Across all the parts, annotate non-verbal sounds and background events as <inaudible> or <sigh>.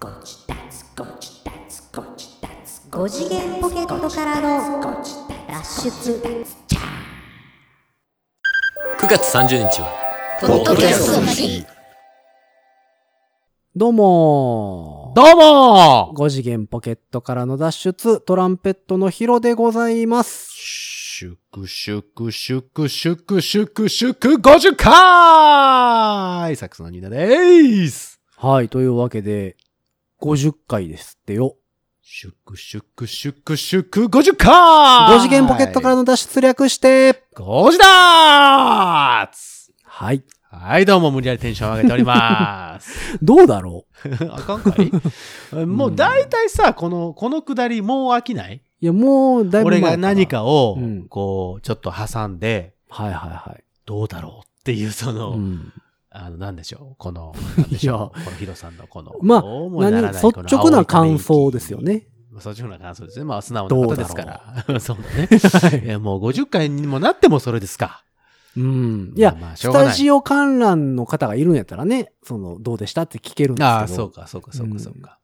5次元ポケットからの脱出。9月30日は、ポッドキャストの日。どうも。どうも。5次元ポケットからの脱出、トランペットのヒロでございます。祝祝祝祝祝祝50回サックスのニーナでーすはい、というわけで、50回ですってよ。祝祝祝祝50回5次元ポケットからの脱出略して、5時だーつはい。はい、どうも無理やりテンション上げております。<laughs> どうだろ <laughs> あかんかい？<laughs> もう大体さ、この、このくだりもう飽きない？ういや、もう、だいぶ前俺が何。かをうん、こう、ちょっと挟んで、はいはいはい。どうだろうっていう、その、うん。あの、なんでしょう？この、<laughs> なんでしょう？いこのヒロさんのこの、まあ何、率直な感想ですよ。ね。率直な感想ですね。まあ、素直な方ですから。<laughs> そうだね。はいや、もう50回にもなってもそれですか。うん。いや、まあスタジオ観覧の方がいるんやったらね、その、どうでしたって聞けるんですけど。ああ、そうか、そうか、そうか、そうか。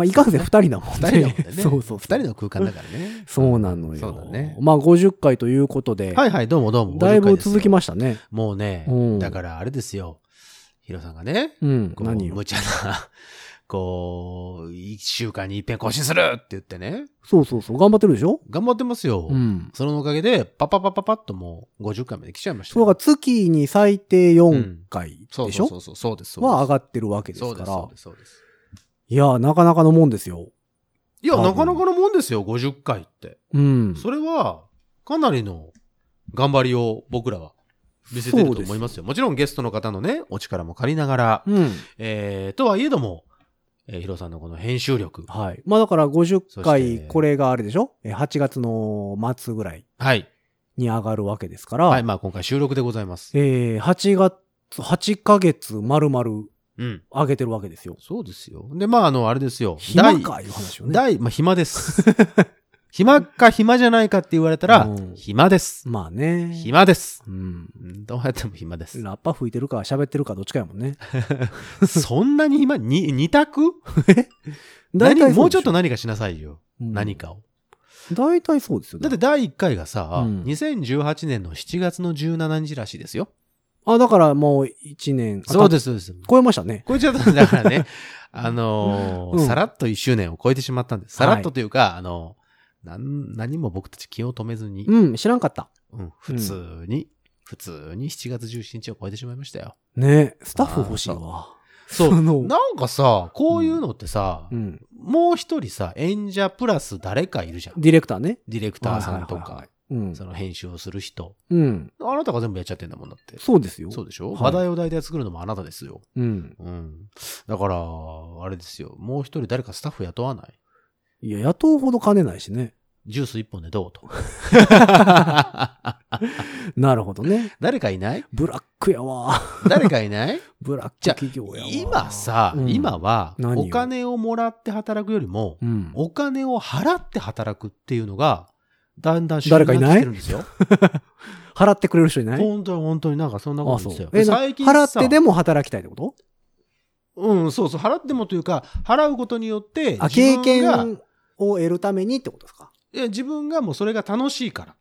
まあ、いかんせん二人だもんね。二人だもんね。そうそう。二人の空間だからね。そうなのよ。そうだね。まあ、50回ということで、はいはい、どうもどうも。だいぶ続きまましたね。もうねうん、だからあれですよ。ヒロさんがね、うん。こう何よ。無茶な、<laughs> こう、一週間に一遍更新するって言ってね、そうそうそう。頑張ってるでしょ？頑張ってますよ。うん。そのおかげで、パパパパパッともう50回まで来ちゃいましたそうから月に最低4回そうでしょ？そうそうそう、そうです。そうですは上がってるわけです、からそう。です、そうです。いや、なかなかのもんですよ。いや、なかなかのもんですよ、50回って。うん。それは、かなりの頑張りを僕らは見せてると思いますよ。もちろんゲストの方のね、お力も借りながら、うん。えー、とはいえども、えー、ヒロさんのこの編集力。はい。まあだから50そし回、てこれがあれでしょ？え ?8 月の末ぐらいはい。に上がるわけですから、はい、まあ今回収録でございます。えー、8月、8ヶ月丸々うん。上げてるわけですよ。そうですよ。で、まああの、あれですよ。暇かいう話をね。大、まあ暇です。<laughs> 暇か暇じゃないかって言われたら、うん暇です。まあね。暇です。うん。うんどうやっても暇です。ラッパ吹いてるか喋ってるかどっちかやもんね。<laughs> そんなに暇？に、二択？<laughs> 大体何もうちょっとな、何かしなさいよ。うん何かを。大体そうですよ。だって第1回がさ、うん2018年の7月の17日らしいですよ。あ、だからもう1年。あそうです、そうです。超えましたね。これちょっと、だからね、<laughs> あのーうんさらっと1周年を超えてしまったんです。さらっとというか、あのなん、何も僕たち気を止めずに、うん、知らんかった。うん普通に、普通に7月17日を超えてしまいましたよ。ねスタッフ欲しいわ。そう。<laughs> なんかさ、こういうのってさ、うん。もう一人さ、演者プラス誰かいるじゃん。ディレクターね。ディレクターさんとかはいはいはいはい、うん。その編集をする人。うん。あなたが全部やっちゃってんだもんだって。そうですよ。そうでしょ、はい話題を大体作るのもあなたですよ。うん。うん。だから、あれですよ。もう一人誰かスタッフ雇わない？いや、雇うほど金ないしね。ジュース一本でどうと。<laughs> なるほどね。誰かいない？ブラックやわ。誰かいない？<laughs> ブラックじゃあ企業やわ。今さ、うん今は、お金をもらって働くよりも、うん。お金を払って働くっていうのが、だんだん主誰かいない？んですよ。<laughs> 払ってくれる人いない？本当に本当になんかそんなことですよ。。え、な最近さ払ってでも働きたいってこと？うん、そうそう、払ってもというか、払うことによって、あ、自経分が験を得るためにってことですか？いや自分がもうそれが楽しいから。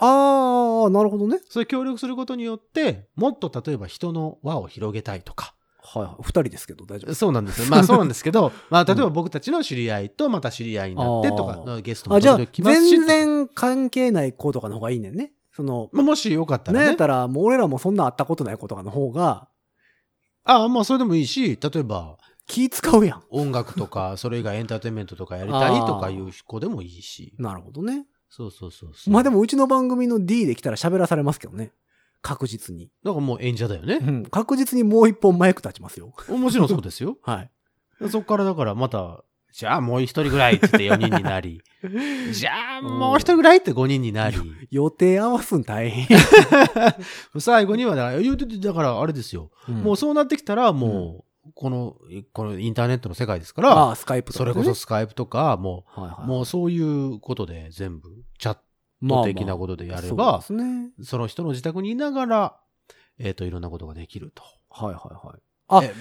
あー、なるほどね。それ協力することによって、もっと例えば人の輪を広げたいとか。はいはい。二人ですけど大丈夫。そうなんですよ。まあそうなんですけど、<laughs> まあ例えば僕たちの知り合いとまた知り合いになってとかゲストもあ、じゃあ、全然関係ない子とかの方がいいねんね。その、まあもしよかったらねやっ。たら、もう俺らもそんな会ったことない子とかの方が、ああ、まあそれでもいいし、例えば気使うやん。音楽とか、<laughs> それ以外エンターテインメントとかやりたいとかいう子でもいいし。なるほどね。そうそうそうそう。まあでもうちの番組の D で来たら喋らされますけどね。確実に。だからもう演者だよね。うん。確実にもう一本マイク立ちますよ。もちろんそうですよ。<laughs> はい。そこからだからまた、じゃあもう一人ぐらいって言って4人になり、<laughs> じゃあもう一人ぐらいって5人になり、予定合わすん大変。<laughs> 最後にはだから、言うててだからあれですよ。もうそうなってきたらもう、この、このインターネットの世界ですから、ああ、スカイプとかねそれこそスカイプとか、もう、はいはい。もうそういうことで全部、チャッま的なことでやれば、そうですね。その人の自宅にいながら、えっ、と、いろんなことができると。はいはいはい。あえ、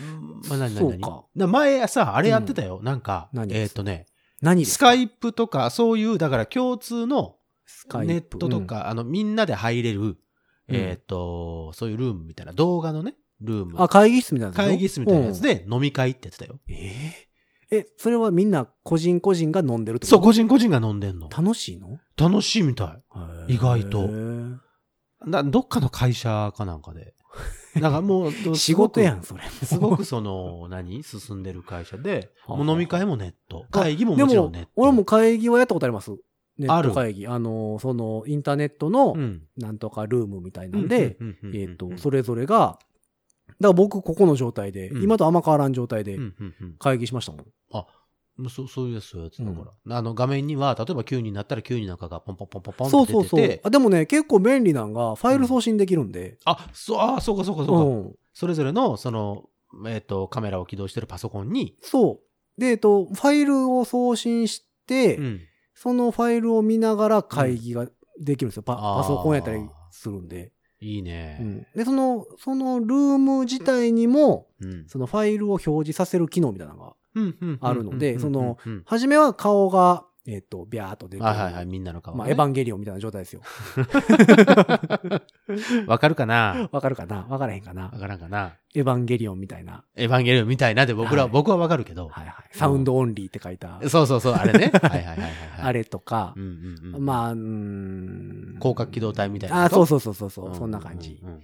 まあ、何何何前さ、あれやってたよ。なんか、何えっ、とね、何スカイプとか、そういう、だから共通のネットとか、あの、みんなで入れる、えっ、と、そういうルームみたいな、動画のね、ルーム。うんあ、会議室みたいな会議室みたいなやつ。で飲み会ってやってたよ。うんえー？え、それはみんな個人個人が飲んでるってこと？そう、個人個人が飲んでんの。楽しいの？楽しいみたい。意外とへーなどっかの会社かなんかで。<laughs> なんかもう、仕事やん、すそれ。すごくその、何？進んでる会社で、はあもう飲み会もネット。会議もでもちろんネット。俺も会議はやったことあります？ネッあるト会議。あの、その、インターネットのう、ん、なんとかルームみたいなんで、えっと、それぞれが、だから僕ここの状態で、うん今とあんま変わらん状態でうんうんうん会議しましたもん。うんそうそういうやつ、そういうやつだから。あの、画面には、例えば9になったら9人なんかがポンポンポンポンポンってそうそうそう出てて。。あでもね、結構便利なんが、ファイル送信できるんで。あ、そう、あ、そうかそうかうそうか。ん。それぞれの、その、えっ、と、カメラを起動してるパソコンに、そう。で、えっと、ファイルを送信して、うん。そのファイルを見ながら会議ができるんですよ。パあーパソコンやったりするんで。いいね。うん。で、その、そのルーム自体にも、うん。そのファイルを表示させる機能みたいなのが、あるのでその、初めは顔が、えっと、ビャーっと出てる。はいはいはい、みんなの顔、ね。まあ、エヴァンゲリオンみたいな状態ですよ。<laughs> わかるかな？わかるかな？わからへんかな？わからんかな？エヴァンゲリオンみたいな。エヴァンゲリオンみたいなで僕ら、はい僕はわかるけど。はいはい。サウンドオンリーって書いた。そうそうそう、あれね。<laughs> はいはいはいはい、はい。あれとかう、んうんうん。まあ、うーん。広角機動隊みたいなあ。そうそうそうそうそう、うそんな感じうんうん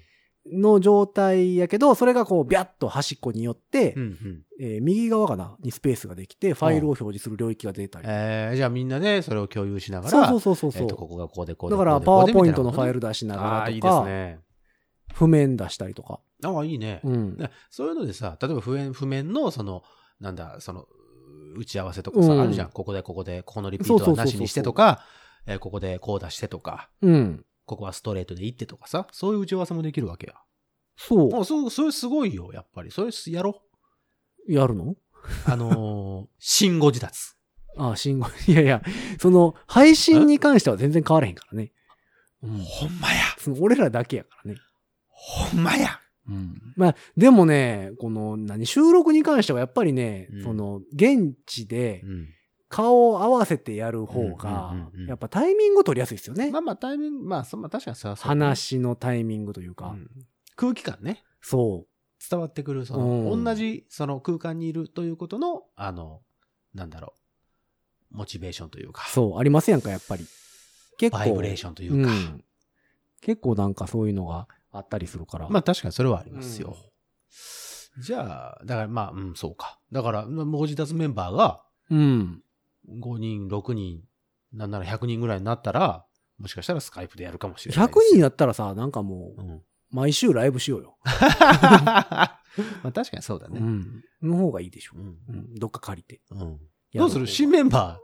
の状態やけど、それがこう、ビャッと端っこによって、うんうん。えー右側かなにスペースができて、ファイルを表示する領域が出たり。えー、じゃあみんなでそれを共有しながら、そうそうそうそうえっと、ここがこうでこうでだから、パワーポイントのファイル出しなたいなことねああー、いいですね。譜面出したりとか。ああ、いいね。うん。ねそういうのでさ、例えば譜面、譜面の、その、なんだ、その、打ち合わせとかさ、うんあるじゃん。ここで、ここで、ここのリピートはなしにしてとか、えーここでこう出してとか、うん。ここはストレートでいってとかさ、そういう打ち合わせもできるわけや。そう。もう、そう、それすごいよ、やっぱり。それやろ？やるの？う。あのー、新語自達。ああ、信号。<laughs> いやいや、その、配信に関しては全然変わらへんからね。うん。ほんまや。その俺らだけやからね。ほんまや。うん。まあ、でもね、この、何、収録に関してはやっぱりね、うんその、現地でうん。顔を合わせてやる方がやっぱタイミング取りやすいですよね。まあまあ、タイミング、まあ、そまあ、確かにそれはそう。話のタイミングというか。うん空気感ね。そ伝わってくる、その、うん同じ、その空間にいるということの、あの、なんだろう、モチベーションというかう。、そう、ありますやんか、やっぱり。結構。バイブレーションというか、ん結構なんかそういうのがあったりするから。まあ確かにそれはありますよ。じゃあ、だからまあ、うん、そうか。だから、まあご自宅メンバーがうん。5人、6人、なんなら100人ぐらいになったら、もしかしたらスカイプでやるかもしれない100ですよ。人やったらさ、なんかもう、うん。毎週ライブしようよ。<laughs> まあ確かにそうだね。うん。の方がいいでしょう。ん。うん。どっか借りて。うんやどうする？新メンバ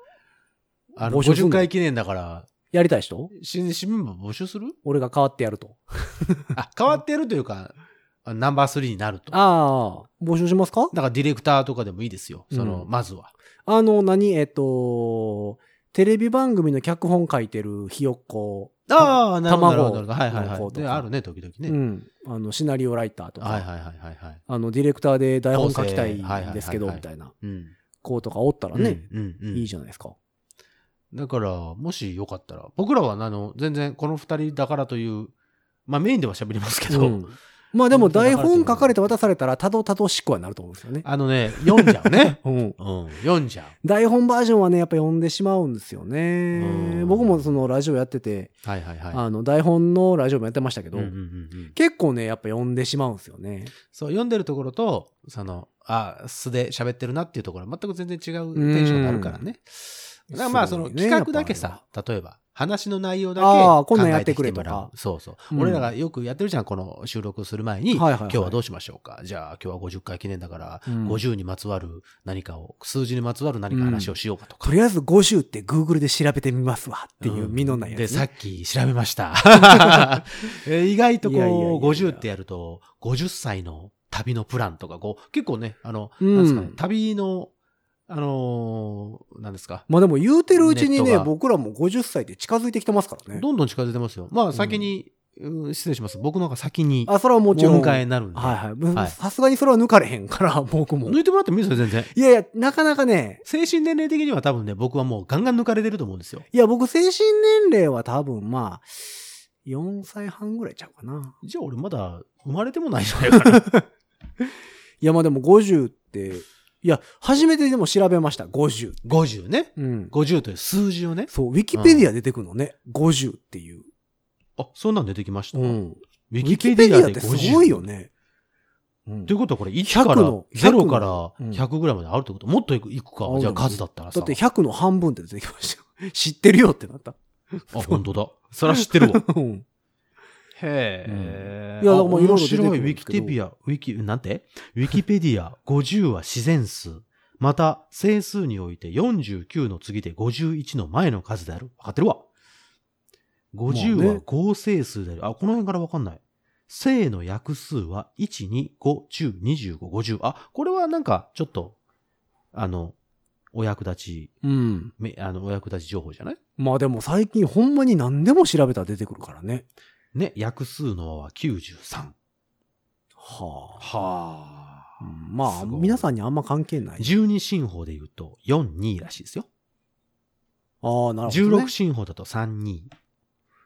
ー、あの、50募集すんの？回記念だから、やりたい人？新新メンバー募集する？俺が変わってやると。<laughs> あ、変わってるというか、あナンバー3になると。ああ、募集しますか？だからディレクターとかでもいいですよ。その、うんまずは。あの、何？えっと、テレビ番組の脚本書いてるひよっこ。ああ、なるほど。卵はいはいはい。で、あるね、時々ね。うん。あの、シナリオライターとか。はいはいはいはいはい。あの、ディレクターで台本書きたいんですけど、みたいなうん。子とかおったらね。いいじゃないですか。だから、もしよかったら、僕らは、あの、全然この二人だからという、まあメインでは喋りますけど、うんまあでも台本書かれて渡されたらたどたどしくはなると思うんですよね。あのね、読んじゃうね。<laughs> うん。うん、読んじゃう。台本バージョンはね、やっぱ読んでしまうんですようね。ん僕もそのラジオやってて、はいはいはい。あの、台本のラジオもやってましたけど、うんうんうんうん結構ね、やっぱ読んでしまうんですよね。そう、読んでるところと、その、あ、素で喋ってるなっていうところは全く全然違うテンションになるからね。だからまあ、その企画だけさ、例えば、話の内容だけあーこんなん考やってくれえてきてもらう。とかそうそう。うん。俺らがよくやってるじゃん、この収録する前に、はいはいはい。今日はどうしましょうか。じゃあ、今日は50回記念だから、うん。50にまつわる何かを、数字にまつわる何か話をしようかとか。とりあえず50って Google で調べてみますわっていう身のないやつ、ね。で、さっき調べました。<laughs> えー意外とこう、いやいやいやいや。50ってやると、50歳の旅のプランとか、こう、結構ね、あの、うん。なんですかね、旅の、あのー、なんですか？まあでも言うてるうちにね、ネットが僕らも50歳で近づいてきてますからね。どんどん近づいてますよ。まあ、先に、うん失礼します。僕の方が先にあ、それはもちろん。お迎えになるんで。はいはい。はいさすがにそれは抜かれへんから、<laughs> 僕も。抜いてもらってもいいですよ、全然。いやいや、なかなかね、精神年齢的には多分ね、僕はもうガンガン抜かれてると思うんですよ。いや、僕、精神年齢は多分、まあ、4歳半ぐらいちゃうかな。じゃあ俺まだ生まれてもないじゃないかな。<laughs> いや、まあでも50って、いや、初めてでも調べました、50。50ね。うん。50という数字をね。そう、ウィキペディア出てくるのね、50っていう。あ、そんなん出てきました。うん。ウウィキペディアってすごいよ。ね。うんということはこれ1から100の0からうん100ぐらいまであるってこと？もっといく？いくかあ。じゃあ数だったらさ。だって100の半分って出てきましたよ。<laughs> 知ってるよってなった。あ、本当だ。それは知ってるわ。<laughs> うんへえ。いやだからまあ面白い。ウィキペディア、ウィキ、なんて？ウィキペディア50は自然数。また、整数において49の次で51の前の数である。わかってるわ。50まあねは合整数である。あ、この辺からわかんない。正の約数は1、2、5、10、25、50。あ、これはなんか、ちょっと、あの、お役立ち、うん。めあの、お役立ち情報じゃない？まあでも最近ほんまに何でも調べたら出てくるからね。ね、約数の和は93。はあ。はうんまあ、皆さんにあんま関係ない。十二進法で言うと4、2らしいですよ。ああ、なるほど、十ね。六進法だと3、2。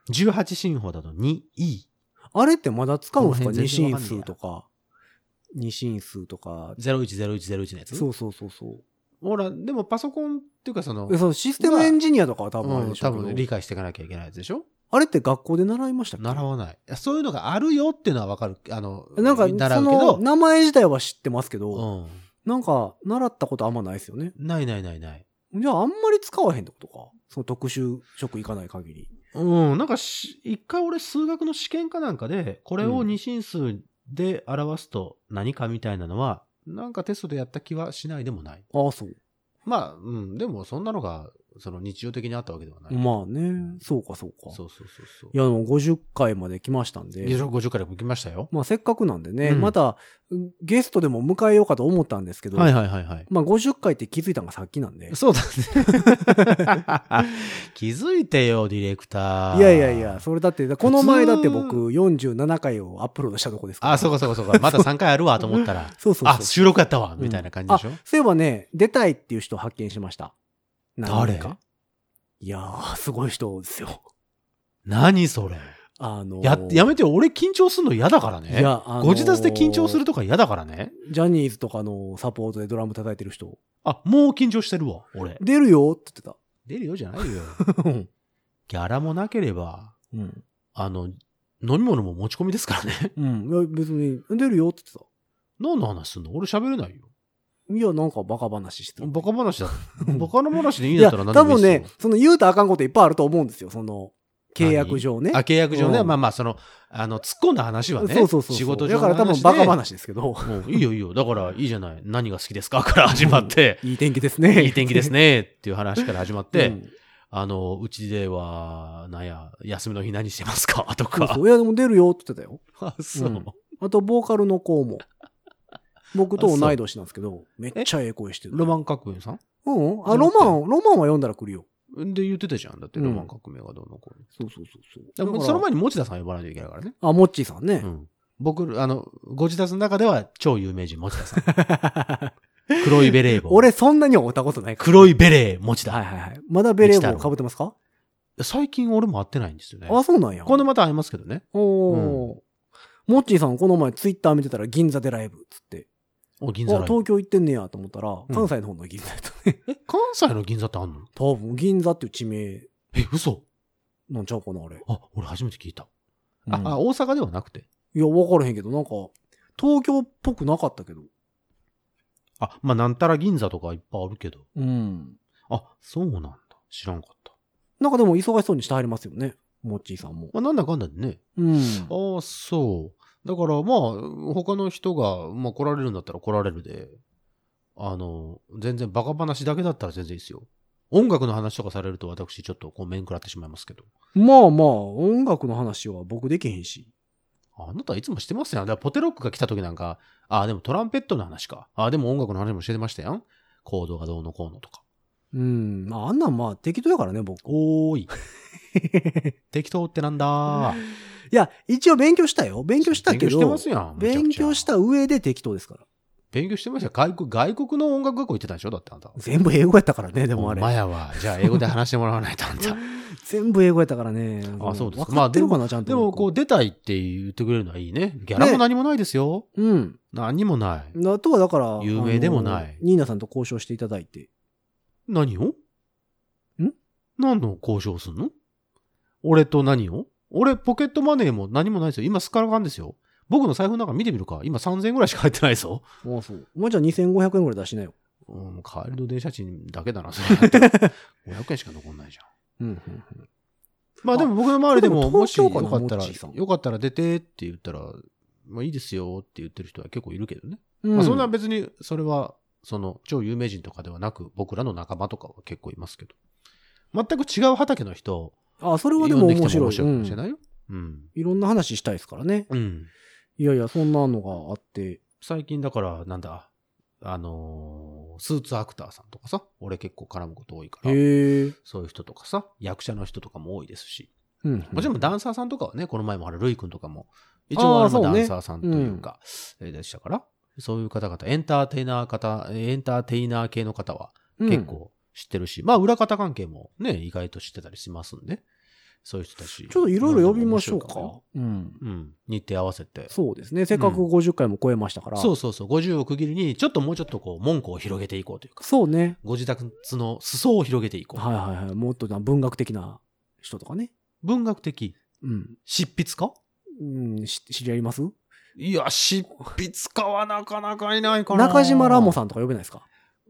十八進法だと2、E。あれってまだ使うんですか？二進数とか。二進数とか。010101のやつ？そうそうそうそう。ほら、でもパソコンっていうかその、えそのシステムエンジニアとかは多分多分理解していかなきゃいけないやつでしょ？あれって学校で習いましたっけ？習わない。いやそういうのがあるよっていうのはわかる。あの、なんか、習そうのけど、名前自体は知ってますけど、うん。なんか、習ったことあんまないですよね。ないないないない。じゃあ、あんまり使わへんってことか？その特殊職行かない限り。うん、なんかし、一回俺数学の試験かなんかで、これをうん二進数で表すと何かみたいなのは、なんかテストでやった気はしないでもない。ああ、そう。まあ、うん、でもそんなのが、その日常的にあったわけではない。まあね、そうかそうか。そうそうそうそう。いや、でも50回まで来ましたんで。50回でも来ましたよ。まあ、せっかくなんでね、うんまた、うんゲストでも迎えようかと思ったんですけど、はいはいはいはい。まあ、50回って気づいたのがさっきなんで。そうだね。<laughs> 気づいてよ、ディレクター。いやいやいや、それだって、この前だって僕47回をアップロードしたとこですから。あ、そうかそうかそうか。まだ3回あるわと思ったら、<laughs> そうそうそうあ、収録やったわ、みたいな感じでしょ、あ、そういえばね、出たいっていう人を発見しました。誰？か？いやー、すごい人ですよ。何それ？あのーや、やめてよ。俺緊張するの嫌だからね。いや、あのーご自宅で緊張するとか嫌だからね。ジャニーズとかのサポートでドラム叩いてる人、あ、もう緊張してるわ、俺。出るよって言っ出るよじゃないよ。ギャラもなければ、うん。あの、飲み物も持ち込みですからね。うん。いや、別に、出るよって言って何の話すんの？俺喋れないよ。た。いや、なんかバカ話してた。バカ話だ。<laughs> バカの話でいいんだったら何で多分もいいですよね、その言うとあかんこといっぱいあると思うんですよ。その、契約上ね。あ、契約上ね。うんまあまあ、その、あの、突っ込んだ話はね。そうそうそう。仕事上だから多分バカ話ですけど。もういいよいいよ。だからいいじゃない？何が好きですか？<laughs> から始まって、いい天気ですね。いい天気ですねっていう話から始まって、うんあの、うちでは、なんや、休みの日何してますか？とか。そうそう。いや、でも出るよって言ってたよ。<laughs> あ、そう。うんあと、ボーカルの子も。僕と同い年なんですけど、めっちゃええ声してる。ロマン革命さん？うん。あ、ロマン、ロマンは読んだら来るよ。で言ってたじゃん。だってうんロマン革命がどうのこうの。そうそうそうそう。その前に持田さん呼ばないといけないからね。あ、モッチーさんねう。ん。僕、あの、ご自宅の中では超有名人、持田さん。<laughs> 黒いベレー帽。俺、そんなには会ったことないから。黒いベレー、持田。はいはいはい。まだベレー帽被ってますか？最近俺も会ってないんですよね。あ、そうなんや。今度また会いますけどね。おー。モッチーさん、この前ツイッター見てたら銀座でライブっつって。お、銀座あ、ライブ東京行ってんねやと思ったら、ん関西の方の銀座やったね。え、関西の銀座ってあんの？多分、銀座っていう地名え、嘘なんちゃうかな、あれ。あ、俺初めて聞いた。うんあ、あ、大阪ではなくて？いや、わからへんけど、なんか、東京っぽくなかったけど。あ、まあ、なんたら銀座とかいっぱいあるけど。うん。あ、そうなんだ。知らんかった。なんかでも忙しそうにしてはりますよね。モッチーさんも。まあ、なんだかんだでね。うん。ああ、そう。だから、まあ、他の人が、まあ、来られるんだったら来られるで、あの、全然バカ話だけだったら全然いいですよ。音楽の話とかされると私ちょっとこう面食らってしまいますけど。まあまあ、音楽の話は僕できへんし。あなたいつもしてますやん。だからポテロックが来た時なんか、あ、でもトランペットの話か。あ、でも音楽の話もしてましたやん。コードがどうのこうのとか。うん。まあ、あんなんまあ適当やからね、僕。おーい。<laughs> 適当ってなんだいや、一応勉強したよ。勉強したけ勉強してどま、すやん。勉強した上で適当ですから。勉強してましたよ。外国、外国の音楽学校行ってたでしょ？だってあんた。全部英語やったからね、でもあほんまれ。やわ。じゃあ英語で話してもらわないとあんた。<laughs> 全部英語やったからね。あそうです分かってるかな、ちゃんと。でもこう出たいって言ってくれるのはいいね。ギャラも何もないですよ。うん。何もない。あとはだから、有名でもないニーナさんと交渉していただいて。何を？ん？何の交渉すんの？俺と何を？俺、ポケットマネーも何もないですよ。今スカラカンですよ。僕の財布の中見てみるか。今3000円ぐらいしか入ってないぞ。ああ、そう。お前じゃあ2500円ぐらい出しなよ。うん、帰りの電車賃だけだな、それだったら500円しか残んないじゃん。うん、うん、うん。まあでも僕の周りででも、ももしよかったらよかったら出てって言ったら、まあいいですよって言ってる人は結構いるけどね。うんまあそんな別に、それは、その、超有名人とかではなく、僕らの仲間とかは結構いますけど。全く違う畑の人あ、それはでも面白い。も面白いないよ。うん。いろんな話したいですからね。うん。いやいや、そんなのがあって。最近だから、なんだ、あのースーツアクターさんとかさ、俺結構絡むこと多いから。そういう人とかさ、役者の人とかも多いですし、うん。もちろんダンサーさんとかはね、この前もあるルイ君とかも、一応あれもダンサーさんというか、えーでしたから、そういう方々、エンターテイナー方、エンターテイナー系の方はうん結。構知ってるし、まあ裏方関係もね、意外と知ってたりしますんで、そういう人たち。ちょっといろいろ呼びましょうか。うん。うん。日程合わせて。そうですね。せっかくうん50回も超えましたから。そうそうそう。50を区切りに、ちょっともうちょっとこう、門戸を広げていこうというか、そうね。ご自宅の裾を広げていこう。はいはいはい。もっとな文学的な人とかね。文学的、うん。執筆家？うん、し知り合います？いや、執筆家はなかなかいないかな。中島ラモさんとか呼べないですか？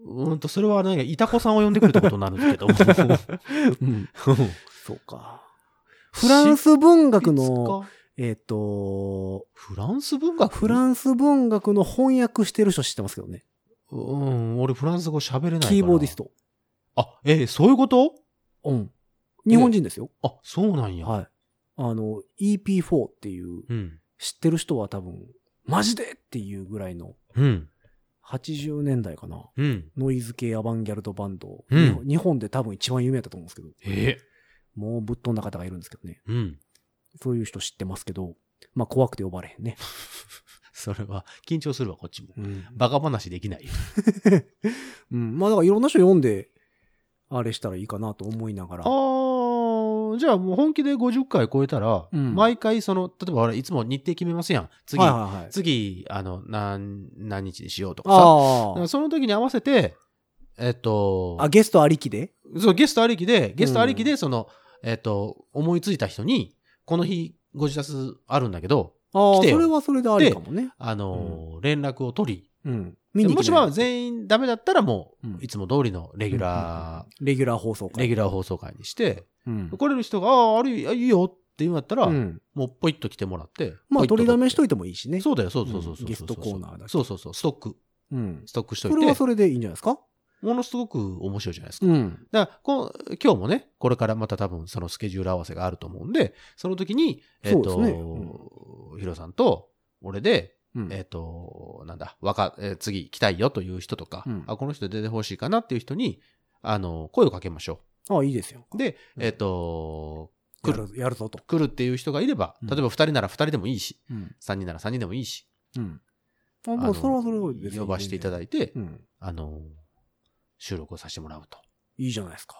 うーんと、それはね、いたこさんを呼んでくるってことになるんですけど。<laughs> うん。そうか。フランス文学の、えっ、と、フランス文学？フランス文学の翻訳してる人知ってますけどね。うん、俺フランス語喋れないから。キーボーディス。ト。あ、えーそういうこと？うん。日本人ですよ。あ、そうなんや。はい。あの、EP4 っていう、うん。知ってる人は多分、マジでっていうぐらいの、うん。80年代かな。うん。ノイズ系アバンギャルドバンド。うん日本で多分一番有名だったと思うんですけど、えもうぶっ飛んだ方がいるんですけどね。うん。そういう人知ってますけど、まあ怖くて呼ばれへんね。<laughs> それは、緊張するわ、こっちも。うん。バカ話できないよ。<laughs> うん。まあだからいろんな人読んで、あれしたらいいかなと思いながら。あー、じゃあもう本気で50回超えたら、うん毎回その、例えば俺いつも日程決めますやん。次、はいはいはい。次、あの、何、何日にしようとかさ。だかその時に合わせて、えっと、あ。あ、ゲストありきで？そう、ゲストありきで、ゲストありきで、その、えっと、思いついた人に、この日、ご自宅あるんだけど、ああ、そ来てよれはそれでありかもね。あのー連絡を取り、うん。見に行もしまあ全員ダメだったらもうんう、いつも通りのレギュラレギュラー放送ー、会。レギュラー放送会にして、うん。来れる人が、ああ、あるいいいよって言うんだったら、うん。もうポイッと来てもらって。まあ取りだめしといいてもいいしね。そうだよ、そうそうそうそう。うんゲストコーナーだけそうそうそう、ストック、うん。ストックしといて。それはそれでいいんじゃないですか？ものすごく面白いじゃないですか。うん。だからこう、今日もね、これからまた多分そのスケジュール合わせがあると思うんで、その時に、えっ、と、そうですねヒロさんと俺で、うんえっ、と、なんだ、わか、えー次来たいよという人とか、うんあ、この人出てほしいかなっていう人に、あの、声をかけましょああ、いいですよ。う。で、うんえっ、と、来る、やるぞと。来るっていう人がいれば、うん例えば二人なら二人でもいいし、うん。三人なら三人でもいいし、うん。あ、もうそれはそれは別に呼ばせていただいて、うん。あの、収録をさせてもらうと。いいじゃないですか。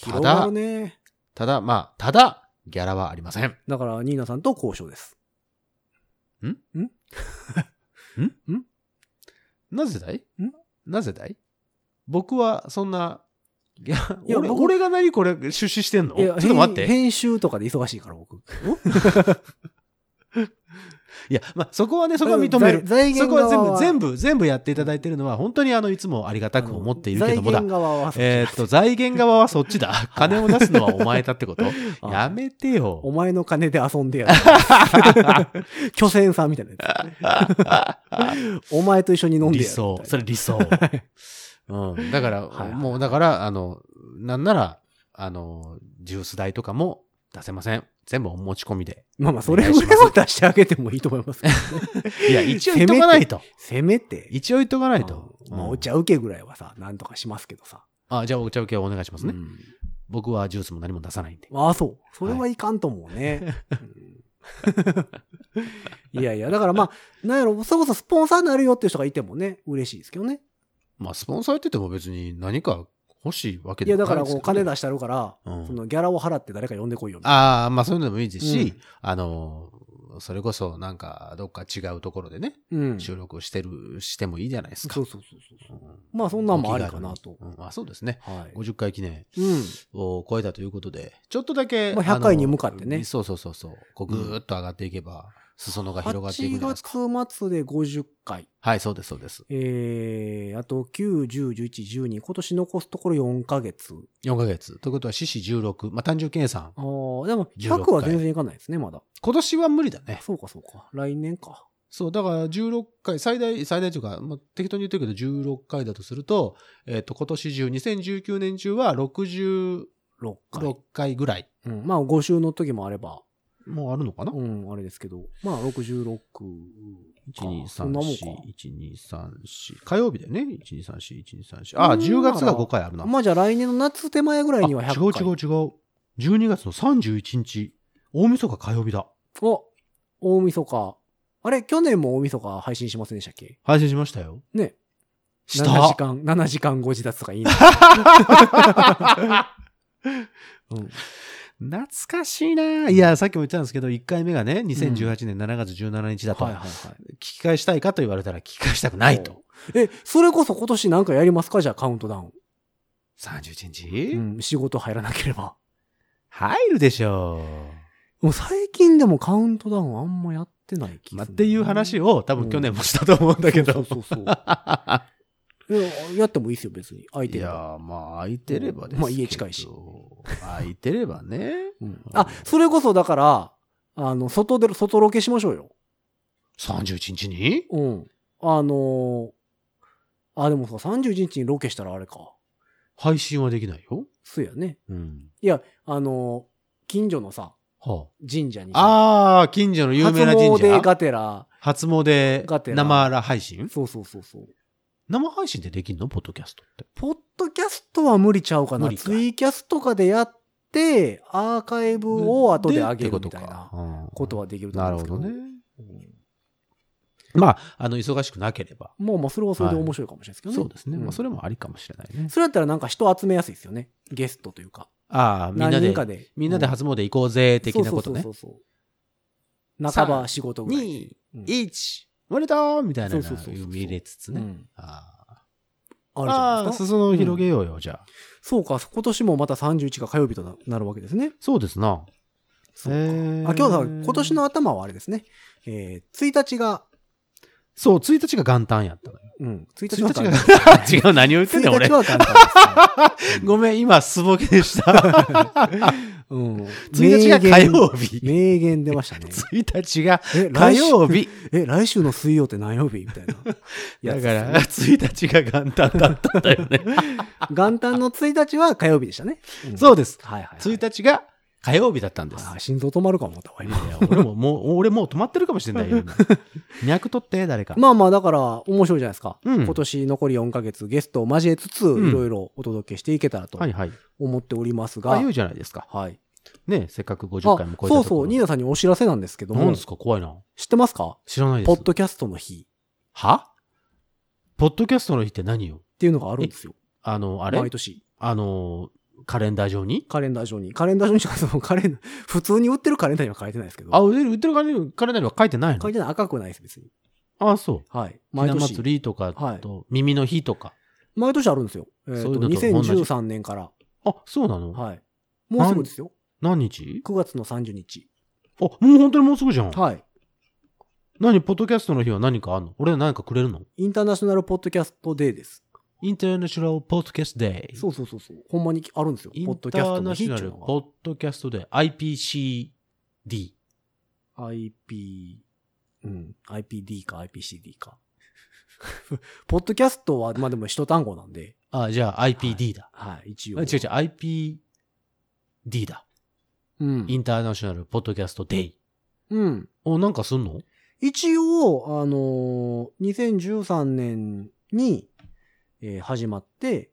ただ広がるね。ただ、まあ、ただ、ギャラはありません。だから、ニーナさんと交渉です。<laughs> なぜだい？ん？なぜだい？僕はそんな、いや、俺いや僕俺が何これ出資してんの？ちょっと待って。編編集とかで忙しいから、僕。いや、まあ、そこはね、そこは認める。財そこは全部、部全部、全部やっていただいてるのは、本当にあの、いつもありがたく思っているけどもだ財。源側はそっちえーっと、財源側はそっちだ。<laughs> 金を出すのはお前だってことあやめてよお。前の金で遊んでやる。<laughs> 巨泉さんみたいなやつ。お前と一緒に飲んでやる理想。な。それ理想。うん。だから、はいはいもうだから、あの、なんなら、あの、ジュース代とかも出せません。全部お持ち込みで。まあまあ、それぐらいは出してあげてもいいと思いますけどね。<laughs> いや、一応言っとかないと。せめて。一応言っとかないと。まあ、うんお茶受けぐらいはさ、なんとかしますけどさ。あ、じゃあお茶受けお願いしますね。うん僕はジュースも何も出さないんで。ああ、そう。それはいかんと思うね。<laughs> うんいやいや、だからまあ、なんやろ、それこそスポンサーになるよっていう人がいてもね、嬉しいですけどね。まあ、スポンサーやってても別に何か欲しいわけいや、だからこう金出してあるから、うんそのギャラを払って誰か呼んでこいよみたいな。ああ、まあそういうのでもいいですし、うんあの、それこそなんかどっか違うところでね、うん。収録してる、してもいいじゃないですか。そうそうそうそう。うんまあそんなんもありかなと。うんあそうですね。はい。50回記念うん。を超えたということで、ちょっとだけ。まあ100の回に向かってねそうそうそうそう。こうぐーっと上がっていけば、裾野が広がっていくんじゃないですか。8月末で50回。はい、そうです、そうです。えー、あと9、10、11、12、今年残すところ4ヶ月。4ヶ月。ということは、獅子16。まあ単純計算。あーでも16 100は全然いかないですね、まだ。今年は無理だね。そうかそうか。来年か。そう、だから16回、最大、最大というか、まあ、適当に言ってるけど16回だとすると、えっ、と、今年中、2019年中は66 6回。回ぐらい。うん。まあ5週の時もあれば、もうあるのかな、うん、あれですけど。まあ66か。?1、2、3、そんなもんか。4、1、2、3、4。火曜日だよね？1、2、3、4、1、2、3、4。ああ、10月が5回あるな。まあじゃあ来年の夏手前ぐらいにはあ100回。違う違う違う。12月の31日。大晦日火曜日だ。お大晦日。あれ去年も大晦日配信しませんでしたっけ？配信しましたよ。ね。した7時間、7時間ご自立とかいいな。<laughs> うん。懐かしいな。いや、さっきも言ったんですけど、1回目がね、2018年7月17日だと。はいはいはい。聞き返したいかと言われたら聞き返したくないと。え、それこそ今年なんかやりますか？じゃあカウントダウン。31日、うん、仕事入らなければ。入るでしょもう最近でもカウントダウンあんまやってない気う。まあ、がする。っていう話を多分去年もしたと思うんだけど。そうそうそうそう。いややってもいいですよ、別に。空いいてれば。やー、まあ、空いてればですけど。まあ家近いし。空いてればね。うんあ、それこそだから、あの、外で、外ロケしましょうよ。31日に？うん。あのーあ、でもさ、31日にロケしたらあれか。配信はできないよ。そうやね。うん。いや、あのー近所のさ、は神社にさ、あ。あー、近所の有名な神初詣社。がてら、初詣がてら生配信？そうそうそうそう。生配信ってできんの？ポッドキャストって。ポッドキャストは無理ちゃうかな。かツイキャスとかでやって、アーカイブを後で上げるみたいなことははできると思うんですけど。なるほどね。うんまあ、あの、忙しくなければ。まあまあ、それはそれで面白いかもしれないですけどね。そうですね。んまあ、それもありかもしれないね。それだったらなんか人集めやすいですよね。ゲストというか。ああ、みんなでで。みんなで初詣行こうぜ、的なことねそう。そうそうそう。半ば仕事ぐらいで。2、うん1、おめでとうみたいなのを見れつつね。うんあああるじゃないですか。裾野を広げようよ、じゃあ。そうか、今年もまた31が火曜日とななるわけですね。そうですな。そうか。あ、今日さ、今年の頭はあれですね。えー、1日が、そう、1日が元旦やったのよ。うん、1 1日は日元旦が、<laughs> 違う、何を言ってんねん、1俺日。は元旦ですね。<laughs> ごめん、今、すぼけでした。うん。1日が火曜日。名言出ましたね。<laughs> 1日がえ、火曜日。え、来週の水曜って何曜日？みたいな。<laughs> だから、1日が元旦だったんだよね。<laughs> 元旦の1日は火曜日でしたね。んそうです。はいはい、はい。1日が火曜日だったんです。あ心臓止まるかもたわ、今。いや、俺ももう、俺もう止まってるかもしれないよ。<laughs> 今脈取って、誰か。まあまあ、だから、面白いじゃないですか。うん今年残り4ヶ月、ゲストを交えつつ、うんいろいろお届けしていけたらと。思っておりますが、ああいうじゃないですか。はい。ねせっかく50回も超えたそうそう、ニーナナさんにお知らせなんですけども何で、すか？怖いな。知ってますか？知らないです。ポッドキャストの日っは？ポッドキャストの日って何よ？ていうのがあるんですよ。あの、あれ？毎年。あの、カレンダー上に？カレンダー上に。カレンダー上にしか、そのカレンダー、普通に売ってるカレンダーには書いてないですけど。あ、売ってるカレンカレンダーには書いてないの？書いてない赤くないです、別に。あ、そう。はい。ひな毎年。祭りとかと、耳の日とか。毎年あるんですよ。えっ、と、そういうのと同じ2013年から。あ、そうなの？はい。もうすぐですよ。何？日？9月の30日。あ、もう本当にもうすぐじゃん。はい。何？ポッドキャストの日は何かあんの？俺何かくれるの？インターナショナルポッドキャストデーです。インターナショナルポッドキャストデー。そうそうそうそう。ほんまにあるんですよ。インポッドキャスターナショナルポッドキャストデー。IPCD。が。IP、うん。IPD か IPCD か。<laughs> ポッドキャストは、まあでも一単語なんで。あ、じゃあ IPD だ。はい、一応。あ違う違う、IPD だ。うん。インターナショナルポッドキャストデイ。うん。お、なんかすんの？一応、あのー2013年に、えー始まって、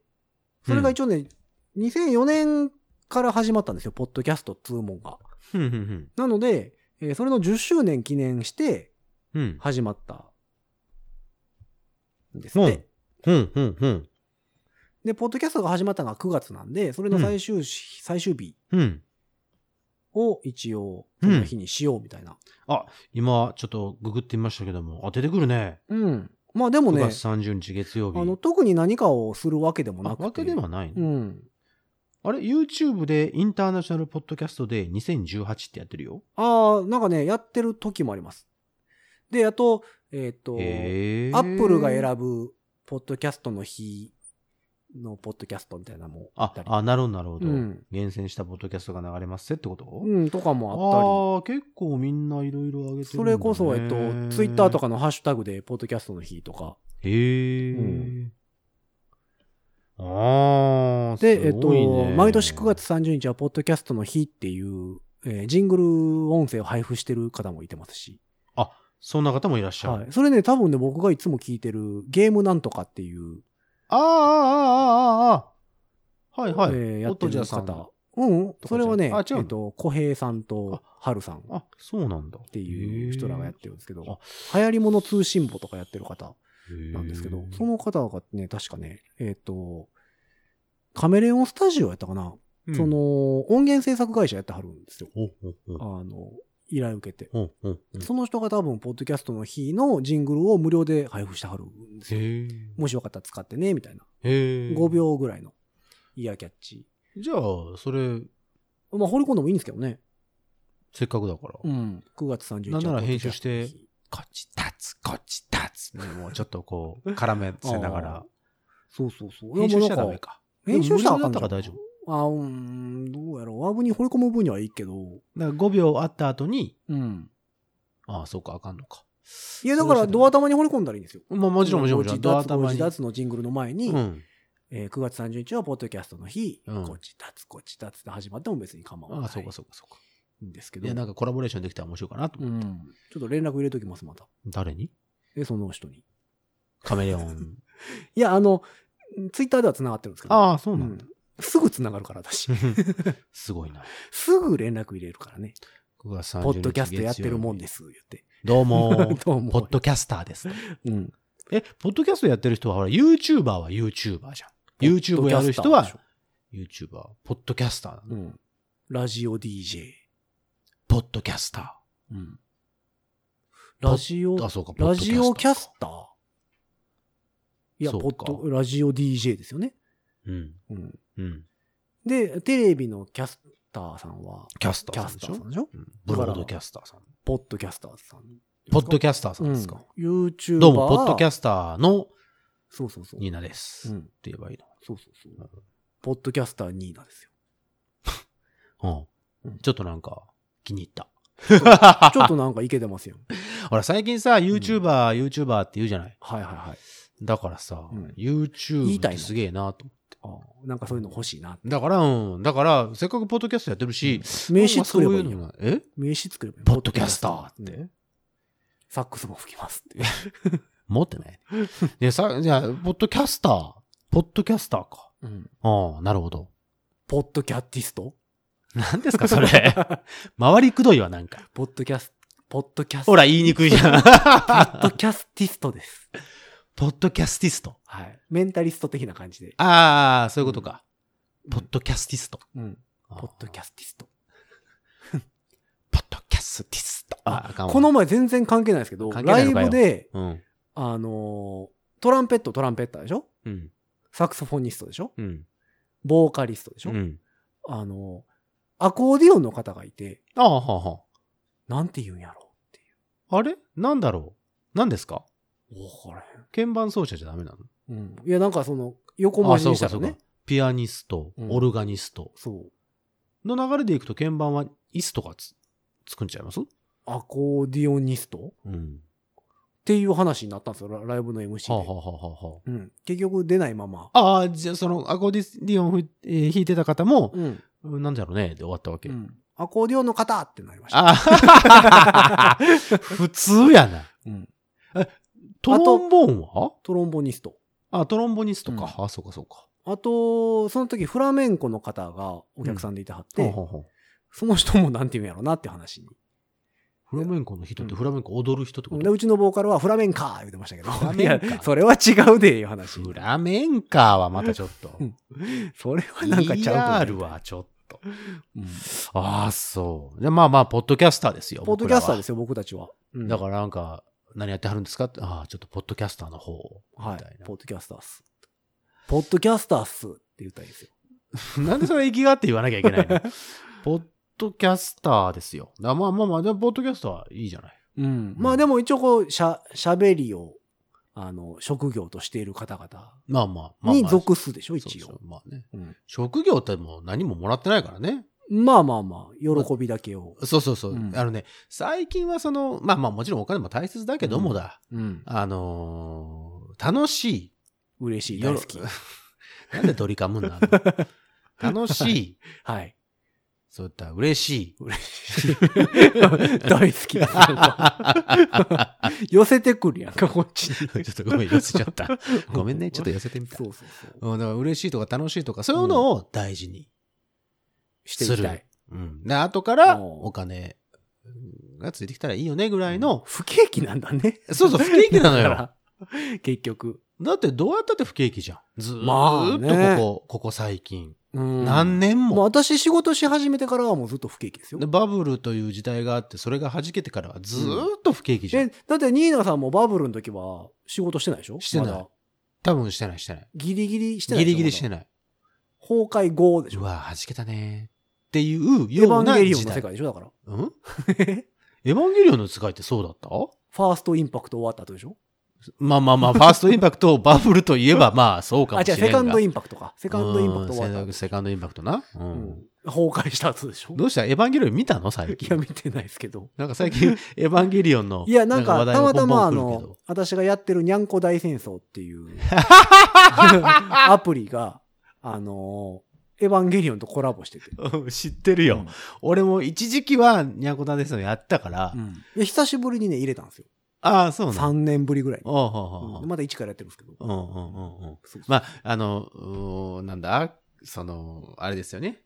それが一応ね、2004年から始まったんですよ、ポッドキャストっつうもんが。なので、えーそれの10周年記念してうん。始まったんですって。うん、うん、うん。で、ポッドキャストが始まったのが9月なんで、それの最終し、最終日うん。を一応、その日にしようみたいな。今、ちょっとググってみましたけども、あ、出てくるね。うん。まあでも9ね、月30日月曜日。あの、特に何かをするわけでもなくて。あわけではないの、うん。あれ ?YouTube でインターナショナルポッドキャストで2018ってやってるよ。ああ、なんかね、やってる時もあります。で、あと、えっ、と、へアップルが選ぶ。ぶ、ポッドキャストの日のポッドキャストみたいなのもあったり。、ああ、なるほど、なるほど、うん厳選したポッドキャストが流れますってこと、うん、とかもあったり。ああ、結構みんないろいろ上げてるね。それこそ、えっと、ツイッターと。かのハッシュタグで、ポッドキャストの日とか。へえ、うんああ、で、えっと毎年9月30日は、ポッドキャストの日っていう、えージングル音声を配布してる方もいてますし。そんな方もいらっしゃる。はい。それね、多分ね、僕がいつも聞いてる、ゲームなんとかっていう、ああ、ああ、ああ、ああ。はいはい。えーやってる方。うん、それはね、えっと、小平さんと春さんっあ、そうなんだ。っていう人らがやってるんですけど、あ流行り物通信簿とかやってる方ななんですけど、その方がね、確かね、えっ、と、カメレオンスタジオやったかな、そ、の、音源制作会社やってはるんですよ。おおおあの、依頼受けて。おおおその人が多分、ポッドキャストの日のジングルを無料で配布してはるんですよ。もしよかったら使ってね、みたいな。へえ。5。秒ぐらいのイヤーキャッチ。じゃあ、それ、まあ、掘り込んでもいいんですけどね。せっかくだから。うん。9月30日はなんなら編集してこっち立つ、こっち立つ。ね、もうちょっとこう、絡めせなが <laughs> あら。そうそうそう。編集しちゃダメか。編集したらあかん大丈夫。あーうーん、どうやろう。ワーブに掘り込む分にはいいけど。だから5秒あった後に、うん。ああ、そうか、あかんのか。いや、だから、ドア玉に掘り込んだらいいんですよ。まあもちろんもちろんもちろん。ドアドア玉玉に。脱のジングルの前に、うん。えー9月30日はポッドキャストの日、うんこっち立つ、こっち立つって始まっても別に構わない。ああ、そうか、そうか、そうか。いいんですけど。いや、なんかコラボレーションできたら面白いかなと思って。うん。ちょっと連絡入れときます、また。誰に？で、その人に。カメレオン。<laughs> いや、あの、ツイッターでは繋がってるんですけど。ああ、そうなんだ。うんすぐ繋がるから、私。<laughs> すごいな。すぐ連絡入れるからね。9月30日ポッドキャストやってるもんで。です、言って。どうも、<laughs> どうもポッドキャスターです。うん。え、ポッドキャストやってる人は、ほら、YouTuber は YouTuber じゃん。YouTube やる人は YouTuber。ポッドキャスターなの。うん。ラジオ DJ。ポッドキャスタうん。ラジオー。、あ、そうか、ポッラドキャスター？ジオキャスターいや、ポそうかッド、ラジオ DJ ですよね。うん。うん。うん。で、テレビのキャスターさんは、キャスタキャスーさんでしょ？ブロードキャスターさん。ポッドキャスターさん。ポッドキャャスターさんですか。うん、YouTuber。どうも、ポッドキャスターのそうそうそう。ニーナです。ってうん。言えばいいそうそうそう。ポッドキャスターニーナですよ。の。<laughs> う。うんんちょっとなんか、気に入った。ちょっとなんかいけてますよ。<laughs> ほら、最近さ、YouTuber、YouTuber って言うじゃない？はいはいはい。だからさ、うん言 YouTube ってすげえなと。あなんかそういうの欲しいな。だから、うん。だから、せっかくポッドキャストやってるし、名刺作ればいいのがえ？名刺作ればいい。ポッドキャスターって。うんサックスも吹きますって。<laughs> 持ってない。で、さ、じゃあ、ポッドキャスター。ポッドキャスターか。うん。ああ、なるほど。ポッドキャッティスト？何ですか、それ。回りくどいわ、なんか。ポッドキャス、ポッドキャス、ほら、言いにくいじゃん。ポッドキャスティストです。ポッドキャスティスト。はい。メンタリスト的な感じで。ああ、そういうことか。ポッドキャスティスト。うん。ポポッドキャスティスト。<laughs> ポッドキャスティスト。あ、あかんわこの前全然関係ないですけど、ライブで、うん。あのートランペット、トランペッターでしょ？うん。サクソフォニストでしょ？うん。ボーカリストでしょ、うん。あのーアコーディオンの方がいて、ああ、はあ、はなんて言うんやろっていあ。あれ？なんだろう？何ですか？から鍵盤奏者じゃダメなの？へん。うん。いや、なんかその、横文字にしたらね。ピアニスト、うんオルガニストそう。の流れでいくと鍵盤はイスとかつ作んちゃいます？アコーディオニスト？っうん。ていう話になったんですよ、ラライブの MC で。はあ、はあはあはあはうん。結局出ないまま。あ、ああ、じゃあそのアコーディオンふ、えー弾いてた方も、うん。なんだろうね、で終わったわけ。うん。アコーディオンの方ってなりました。あ普通やな。うん。トロンボーンは？トロンボニスト。あトロンボニストか。うんあ、そうかそうか。あと、その時フラメンコの方がお客さんでいてはって、ほうほうほうその人もなんて言うんやろなって話にフラメンコの人ってフラメンコ踊る人ってこで、と？うちのボーカルはフラメンカー言ってましたけど。それは違うで、いう話。フラメンカーはまたちょっと。それはなんかちゃうと ER はちょっと。うんああ、そう。でまあまあ、ポッドキャスターですよ。。ポッドキャスターですすよ、僕たちは。うんだからなんか、何やってはるんですか？って、ああ、ちょっとポッドキャスターの方を。はいポッドキャスターっす。ポッドキャスターっすって言ったらいいですよ。<laughs> なんでそれ息があって言わなきゃいけないの？<laughs> ポッドキャスターですよ。だまあまあまあ、でもポッドキャスターはいいじゃない？うん。まあでも一応こう、しゃ、喋りを、あの、職業としている方々まあまあ、に属すでしょ、一応。うまあね。うん職業ってもう何ももらってないからね。まあまあまあ、喜びだけを。そうそうそう。うんあのね、最近はその、まあまあもちろんお金も大切だけどもだ。うん。あのー楽しい。嬉しい、大好き。<laughs> なんでドリカムになるの？<laughs> 楽しい。はい。そういった嬉しい。嬉しい。大好きです。寄せてくるやんか、こっちに。ちょっとごめん、寄せちゃった。ごめんね、ちょっと寄せてみた。そうそうそう。うん、だから嬉しいとか楽しいとか、そういうのを大事にしていきたい。うん。で、後からお金がついてきたらいいよねぐらいの、不景気なんだね。そうそう、不景気なのよ。結局。だってどうやったって不景気じゃん。ずーっとここ、ここ最近。うん何年もうも。私仕事し始めてからはもうずっと不景気ですよで。バブルという時代があって、それが弾けてからはずーっと不景気じゃん。え、だってニーナさんもバブルの時は仕事してないでしょ？してないまだ多分してないしてない。ギリギリしてないギリギリしてい。ない。崩壊後でしょ？うわ、弾けたね。っていうエヴようァンゲリオンな時代。の世界でしょ？だから。うん？フ <laughs> エヴァンゲリオンの使いってそうだった？ァーストインパクト終わった後でしょ？まあまあまあ、ファーストインパクト、バブルといえば <laughs> まあそうかあ、もしれない。じゃあセカンドインンパクトか。セカンドインパクト終わったセセカンドインパクトな。う。うんん。崩壊した後でしょ？どうした？エヴァンゲリオン見たの？最い近。や、見てないですけど。なんか最近、<laughs> エヴァンゲリオンの。いや、なんか、たまたまあの、私がやってるにゃんこ大戦争っていうアプリが、あの、エヴァンゲリオンとコラボしてて。<laughs> 知ってるよ。俺も一時期はニャンコタですのやったから。うん。いや久しぶりにね、入れたんですよ。ああ、そうな3の。年ぶりぐらいに。おうほうほうほううんまだ一からやってるんですけど。うんうんうんうん。そうそうまあ、あの、なんだ？その、あれですよね。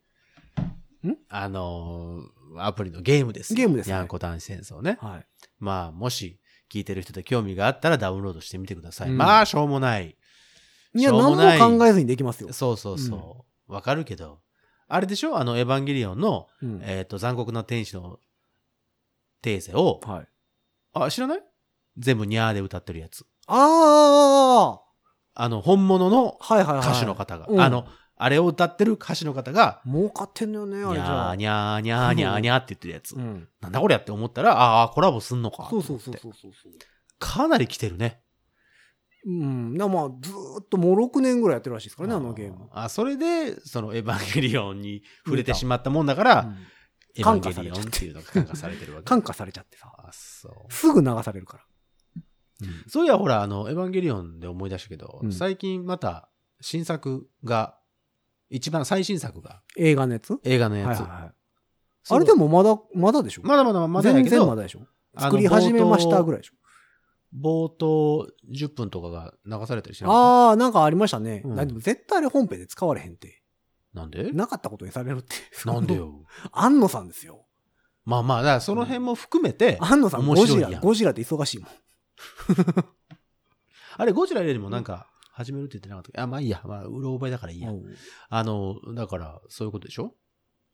ん？あの、アプリのゲームですよ。ゲームですねニャンコタン戦争ね。はい。まあ、もし、聞いてる人で興味があったらダウンロードしてみてください。うんまあ、しょうもない。いや、何も考えずにできますよ。そうそうそう。わ、かるけど。あれでしょ？あの、エヴァンゲリオンの、うんえっ、と、残酷な天使のテーゼを、はい。あ、知らない？全部ニャーで歌ってるやつ。ああの、本物のあはいはいはい。歌手の方が。うんあの、あれを歌ってる歌手の方が、儲かってんのよね、ニあれじゃあ。ャーニャーニャーニャーニャーって言ってるやつ。うん。なんだこれやって思ったら、ああ、コラボすんのか。そうそうそうそうそう。かなり来てるね。うん。なまあ、ずーっともう6年ぐらいやってるらしいですからね、あのゲーム。あ、それで、そのエヴァンゲリオンに触れてしまったもんだから、うんエヴァンゲリオンっていうのが感化されてるわけ。感化されちゃってさ。あ、そう。すぐ流されるから。そういや、ほら、あの、エヴァンゲリオンで思い出したけど、うん最近また新作が、一番最新作が映画のやつ？映画のやつ。はいはいはい。あれでもまだ、まだでしょ？まだまだまだや全けど、然まだでしょ？作り始めましたぐらいでしょ？冒頭10分とかが流されたりしなかっああ、なんかありましたね。うんだでも絶対あれ本編で使われへんって。たなんで？なかったことにされるって。なんでよ？<laughs> 安野さんですよ。まあまあ、だからその辺も含めて、安野さんゴジラ。ゴジラって忙しいもん。<laughs> あれ、ゴジラよりもなんか、始めるって言ってなかった？あ、まあいいや。まあ、うろ覚えだからいいや。うんあの、だから、そういうことでしょ？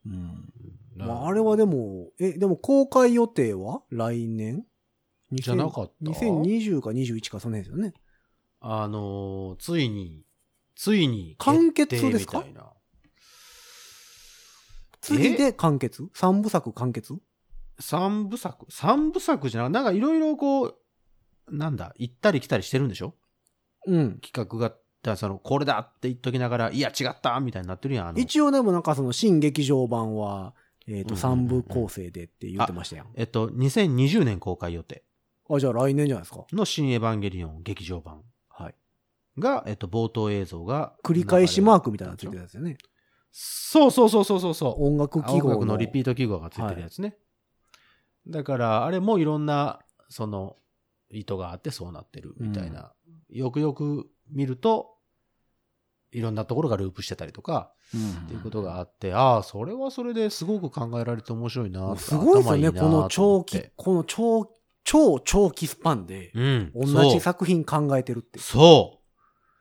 うん。うんまあ、あれはでも、え、でも公開予定は来年？じゃなかった？2020か21かその辺ですよね。あのーついに、ついに、完結ですか？次で完結？三部作完結？三部作？三部作じゃななんかいろいろこう、なんだ、行ったり来たりしてるんでしょ？うん。企画が、だその、これだって言っときながら、いや、違ったみたいになってるやん。一応でもなんかその新劇場版は、えっ、と、うんうんうんうん三部構成でって言ってましたやん。えっと、2020年公開予定あ、じゃあ来年じゃないですか。の新エヴァンゲリオン劇場版はい。が、えっと、冒頭映像が。繰り返しマークみたいなのついてるやつよね。そうそうそうそうそうそう。音楽記号音楽のリピート記号がついてるやつね。だから、あれもいろんな、その、意図があってそうなってるみたいな。よくよく見ると、いろんなところがループしてたりとか、うんっていうことがあって、ああ、それはそれですごく考えられて面白いなすごいですよね、頭この長期思って、この長、超長期スパンで、うん。同じ作品考えてるって。そう。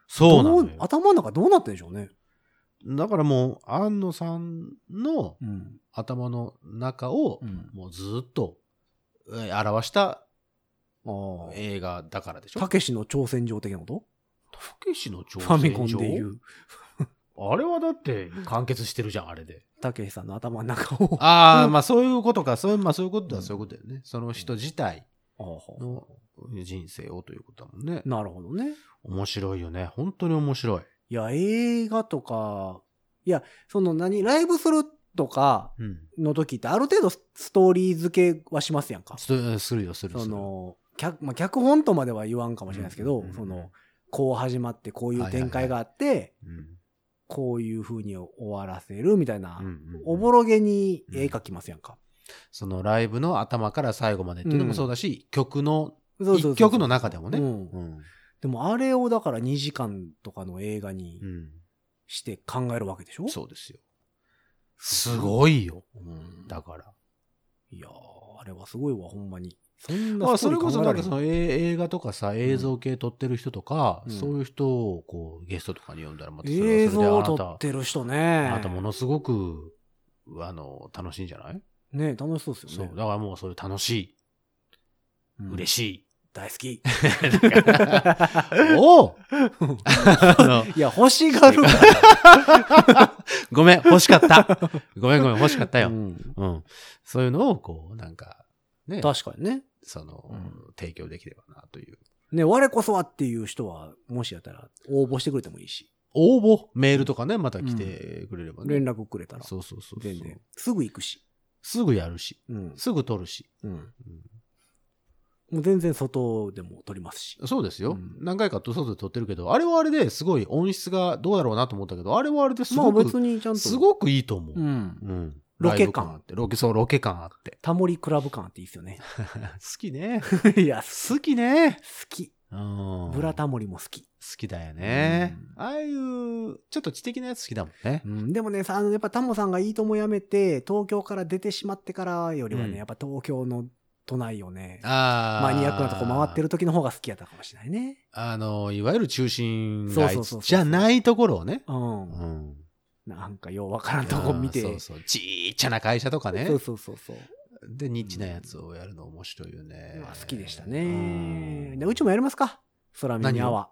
そうなのよ。頭の中どうなってんでしょうね。だからもう、安野さんのうん。頭の中を、うん。もうずっと、えー表した。映画だからでしょ？たけしの挑戦状的なこと？たけしの挑戦ファミコンで言う。<laughs> あれはだって完結してるじゃん、あれで。たけしさんの頭の中を。ああ、うんまあそういうことか。そういう、まあそういうことはそういうことだよね。その人自体の人生をということだもんね。なるほどね。面白いよね。本当に面白い。いや、映画とか、いや、その何、ライブするとかうん。の時ってある程度ストーリー付けはしますやんか。すするよ、する。その、脚、まあ、脚本とまでは言わんかもしれないですけど、うんうんうんその、こう始まってこういう展開があって、うんこういう風に終わらせるみたいな、うんうんうんおぼろげに絵描きますやんか。そのライブの頭から最後までっていうのもそうだし、曲の、一曲の中でもね。うんうん。でもあれをだから2時間とかの映画にうんして考えるわけでしょ、そうですよ。すごいよ。うんだから。いやー、あれはすごいわ、ほんまに。そんまあ、なそれこそなんかその映映画とかさ、映像系撮ってる人とか、うんそういう人をこうゲストとかに呼んだらまたそれは映それで像をあなた撮ってる人ね。あなたものすごく、あの、楽しいんじゃない？ね楽しそうですそう。よね。だからもうそういう楽しい、嬉い。しい。大好き。<laughs> おお <laughs> あのいや、欲しがるか <laughs> ごめん、欲しかった。ごめんごめん、欲しかったら。よ。ううん。んそういうのを、こう、なんか、ね、確かにね。その、うん提供できればな、という。ね、我こそはっていう人は、もしやったら応募してくれてもいいし、応募？メールとかね、また来てくれればね。連絡くれたら、そうそうそうそう。全然。すぐ行くし。すぐやるし、うん。すぐ撮るし。うん。もう全然外でも撮りますし。そうですよ。うん何回かと外で撮ってるけど、あれはあれですごい音質がどうだろうなと思ったけど、あれはあれですまあごく、別にちゃんと。すごくいいと思う。う。うんん。ロケ感あって。ロケ、そう、ロケ感あって。タモリクラブ感っていいっすよね。<laughs> 好きね。<laughs> いや、好きね。好き。うん。ブラタモリも好き。好きだよね。うんああいう、ちょっと知的なやつ好きだもんね。うん、でもね、さあの、やっぱタモさんがいいともやめて、東京から出てしまってからよりはね、うんやっぱ東京の都内をね、ああ。マニアックなとこ回ってる時の方が好きやったかもしれないね。あの、いわゆる中心街そうそうそうそうじゃないところをね。うん。うん。なんかようわからんとこ見て。そうそう。ちっちゃな会社とかねそう。そうそうそう。で、ニッチなやつをやるの面白いよね。まあ好きでしたうね。んでうちもやりますか？空見にアワ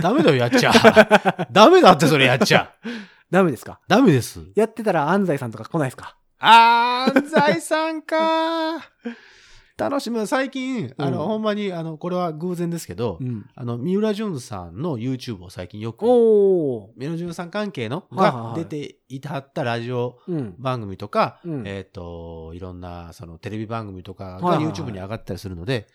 ダメだよ、やっちゃ。<laughs> ダメだって、それやっちゃ。ー。ダメですか？ダメです。やってたら安西さんとか来ないですか？あー、財産か。楽しみ。最近、あの、うんほんまに、あの、これは偶然ですけど、ん。あの、三浦淳さんの YouTube を最近よく、おー。三浦淳さん関係のはいはいはいが出ていたはったラジオうん。番組とか、うんえっ、と、いろんな、その、テレビ番組とかがはいはいはい YouTube に上がったりするので、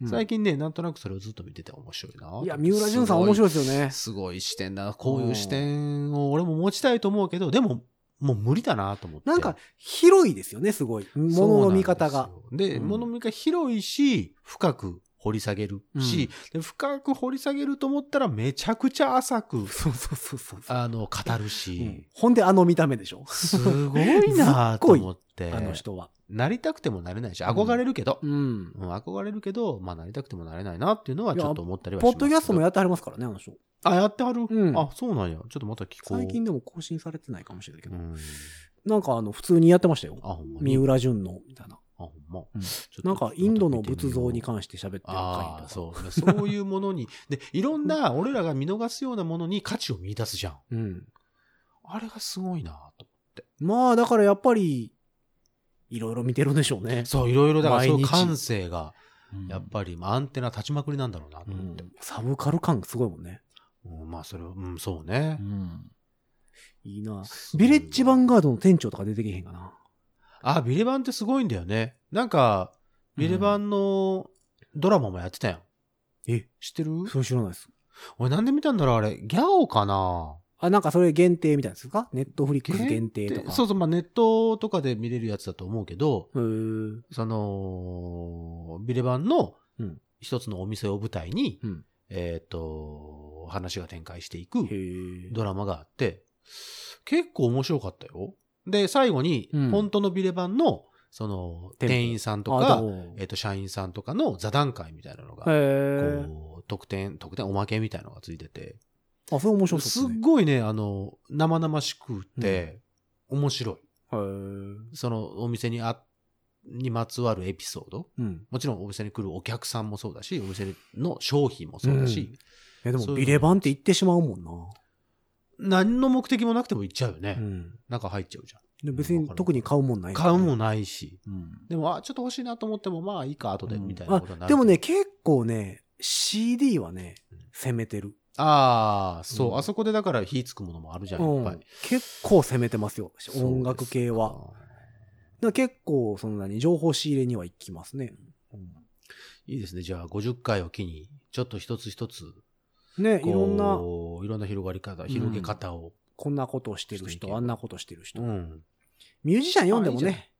うん最近ね、なんとなくそれをずっと見てて面白いな。いや、三浦淳さん面白いですよね。すごい視点だな。こういう視点を俺も持ちたいと思うけど、でも、もう無理だなと思って。なんか、広いですよね、すごい。物の見方が。でうん物の見方広いし、深く掘り下げるし、で深く掘り下げると思ったらめちゃくちゃ浅く、そうそうそうそう。あの、語るうんし、ほんであの見た目でしょすごいなと思って。<laughs> あの人は。なりたくてもなれないし、憧れるけど、うん。うん憧れるけど、まあなりたくてもなれないなっていうのはちょっと思ったりはしますポッドキャストもややってはりますからね、あの人。あ、やってはる、うんあ、そうなんや。ちょっとまた聞こう。最近でも更新されてないかもしれないけど。うん。なんかあの、普通にやってましたよ。あ、ほんまに？三浦淳の、みたいな。あ、ほんま？うんちょっとなんか、インドの仏像に関して喋ってる回ああ。そうね。そういうものに、で、いろんな、俺らが見逃すようなものに価値を見出すじゃん。う。うん。あれがすごいなと。まあ、だからやっぱり、いろいろ見てるんでしょうね。そう、いろいろだから、そういう感性が、やっぱり、まあアンテナ立ちまくりなんだろうなとうん思って。サブカル感すごいもんね。うんまあ、それは、うん、そうね。いいな。すごいわビレッジヴァンガードの店長とか出てけへんかな。あ、ビレバンってすごいんだよね。なんか、ビレバンのドラマもやってたやん。え、知ってる？それ知らないです。俺なんで見たんだろうあれ。ギャオかな？あ、なんかそれ限定みたいですか？ネットフリックス限定？とか。そうそう、まあネットとかで見れるやつだと思うけど、その、ビレバンのうん。一つのお店を舞台に、うん。えっ、と、話が展開していく。ドラマがあって、結構面白かったよ。で、最後にうん、本当のビレ版の、その、店員さんとあか、えっと、社員さんとかの座談会みたいなのが。こう、特典、特典、おまけみたいなのがついてて、あ、それ面白すそうですね。っごいね、あの、生々しくて、面白い。そのお店にあ、にまつわるエピソード。うん。もちろんお店に来るお客さんもそうだし、お店の商品もそうだし、え、でも、ビレバンって言ってしまうもんな。何の目的もなくても行っちゃうよね。うん。中入っちゃうじゃで別に特に買うもんないね買うもないし。うん。でも、あ、ちょっと欲しいなと思っても、まあいいか、後で、みたいなあことになる。でもね、、結構ね、CD はねうん、攻めてる。ああ、そう、うんあそこでだから火つくものもあるじゃん、うんいっぱい。結構攻めてますよ。音楽系は。だから結構、そんなに情報仕入れには行きますね。いいですね。じゃあ、50回を機に、ちょっと一つ一つ、ね、いろんな、いろんな広がり方、広げ方を。こんなことをしてる人、していけばあんなことしてる人。うん。ミュージシャン読んでもね、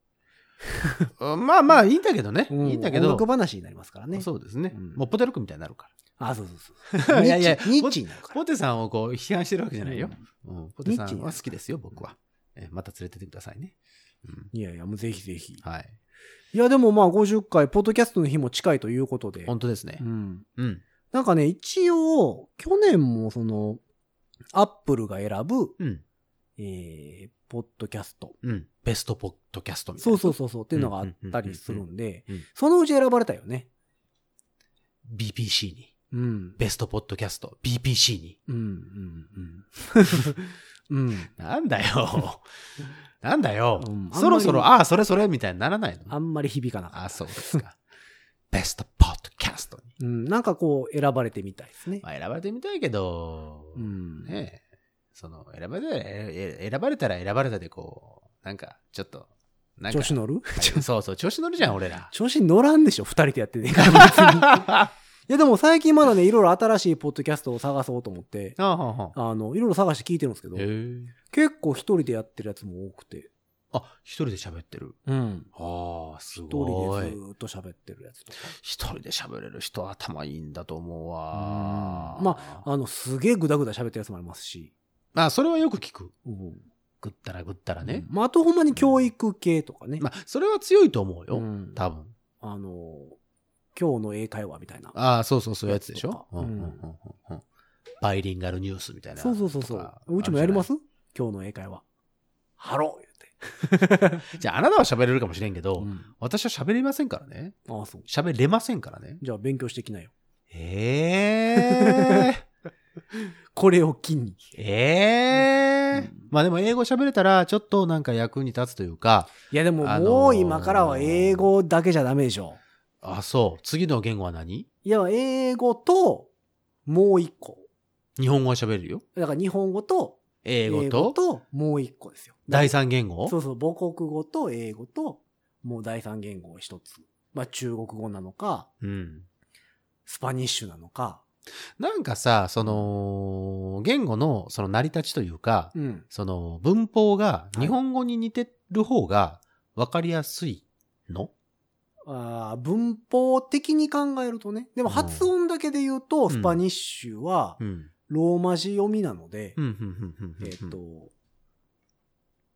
<laughs> まあまあ、いいんだけどね。うんいいんだけど音楽、話になりますからね。そうですね。うんもうポテロックみたいになるから。あ、そうそうそう。<laughs> いやいやニッチ。ポテさんをこう批判してるわけじゃないよ。うん。ポテさんは好きですよ、僕は。えまた連れてってくださいね。うん。いやいや、もうぜひぜひ。はい。いや、でもまあ50回、ポッドキャストの日も近いということで。本当ですねう。ん。うん。なんかね、一応、去年もその、アップルが選ぶ、うん。えー、ポッドキャスト。うん。ベストポッドキャストみたいそうな。そうそうそうっていうのがあったりするんでそのうち選ばれたよね。BPC に。うん。ベストポッドキャスト。BPC に。うん、うん、うん。<laughs> うん。なんだよ。<laughs> なんだようん。そろそろ、ああ、それそれみたいにならないの？あんまり響かなかああ、った。そうですか。ベストポッドキャストに。うん、なんかこう、選ばれてみたいですね。まあ、選ばれてみたいけど、うん。ねえ、その、選ばれたら、え選ばれたら選ばれたで、こう、なんか、ちょっと、なんか、調子乗る？<laughs> そうそう、調子乗るじゃん、俺ら。調子乗らんでしょ二人でやってねえから。いやでも最近まだね、いろいろ新しいポッドキャストを探そうと思って、あの、いろいろ探して聞いてるんですけど。結構一人でやってるやつも多くて。あ、一人で喋ってる。うん。ああ、す一ごい。人でずーっと喋ってるやつとか。一人で喋れる人は頭いいんだと思うわ。うんまあの、すげえグダグダ喋ってるやつもありますし。あ、それはよく聞く。うん。ぐったらぐったらね。まあ、あとほんまに教育系とかね。まあ、それは強いと思うよ。うん多分。あの、今日の英会話みたいな。ああ、そうそう、そういうやつでしょ？うんうんうんうんうんバイリンガルニュースみたいな。そうそうそうそう。うちもやります？今日の英会話。ハロー言って。<laughs> じゃあ、あなたは喋れるかもしれんけど、うん私は喋れませんからね。ああ、そう。喋れませんからね。じゃあ勉強してきなよ。ええ <laughs> これを機に。ー。ええー。まあでも英語喋れたら、ちょっとなんか役に立つというか、いやでもあのーもう今からは英語だけじゃダメでしょ。あ、そう。次の言語は何？いや、英語と、もう一個。日本語は喋れるよ。だから日本語と、英語と、もう一個ですよ。第三言語？そうそう、母国語と英語と、もう第三言語を一つ。まあ中国語なのか、うん。スパニッシュなのか。なんかさ、その、言語のその成り立ちというか、うん。その文法がい日本語に似てる方が分かりやすいの、あー文法的に考えるとね。でも発音だけで言うと、んスパニッシュはうん。ローマ字読みなので、うん、うん、うん、うん。えっ、と、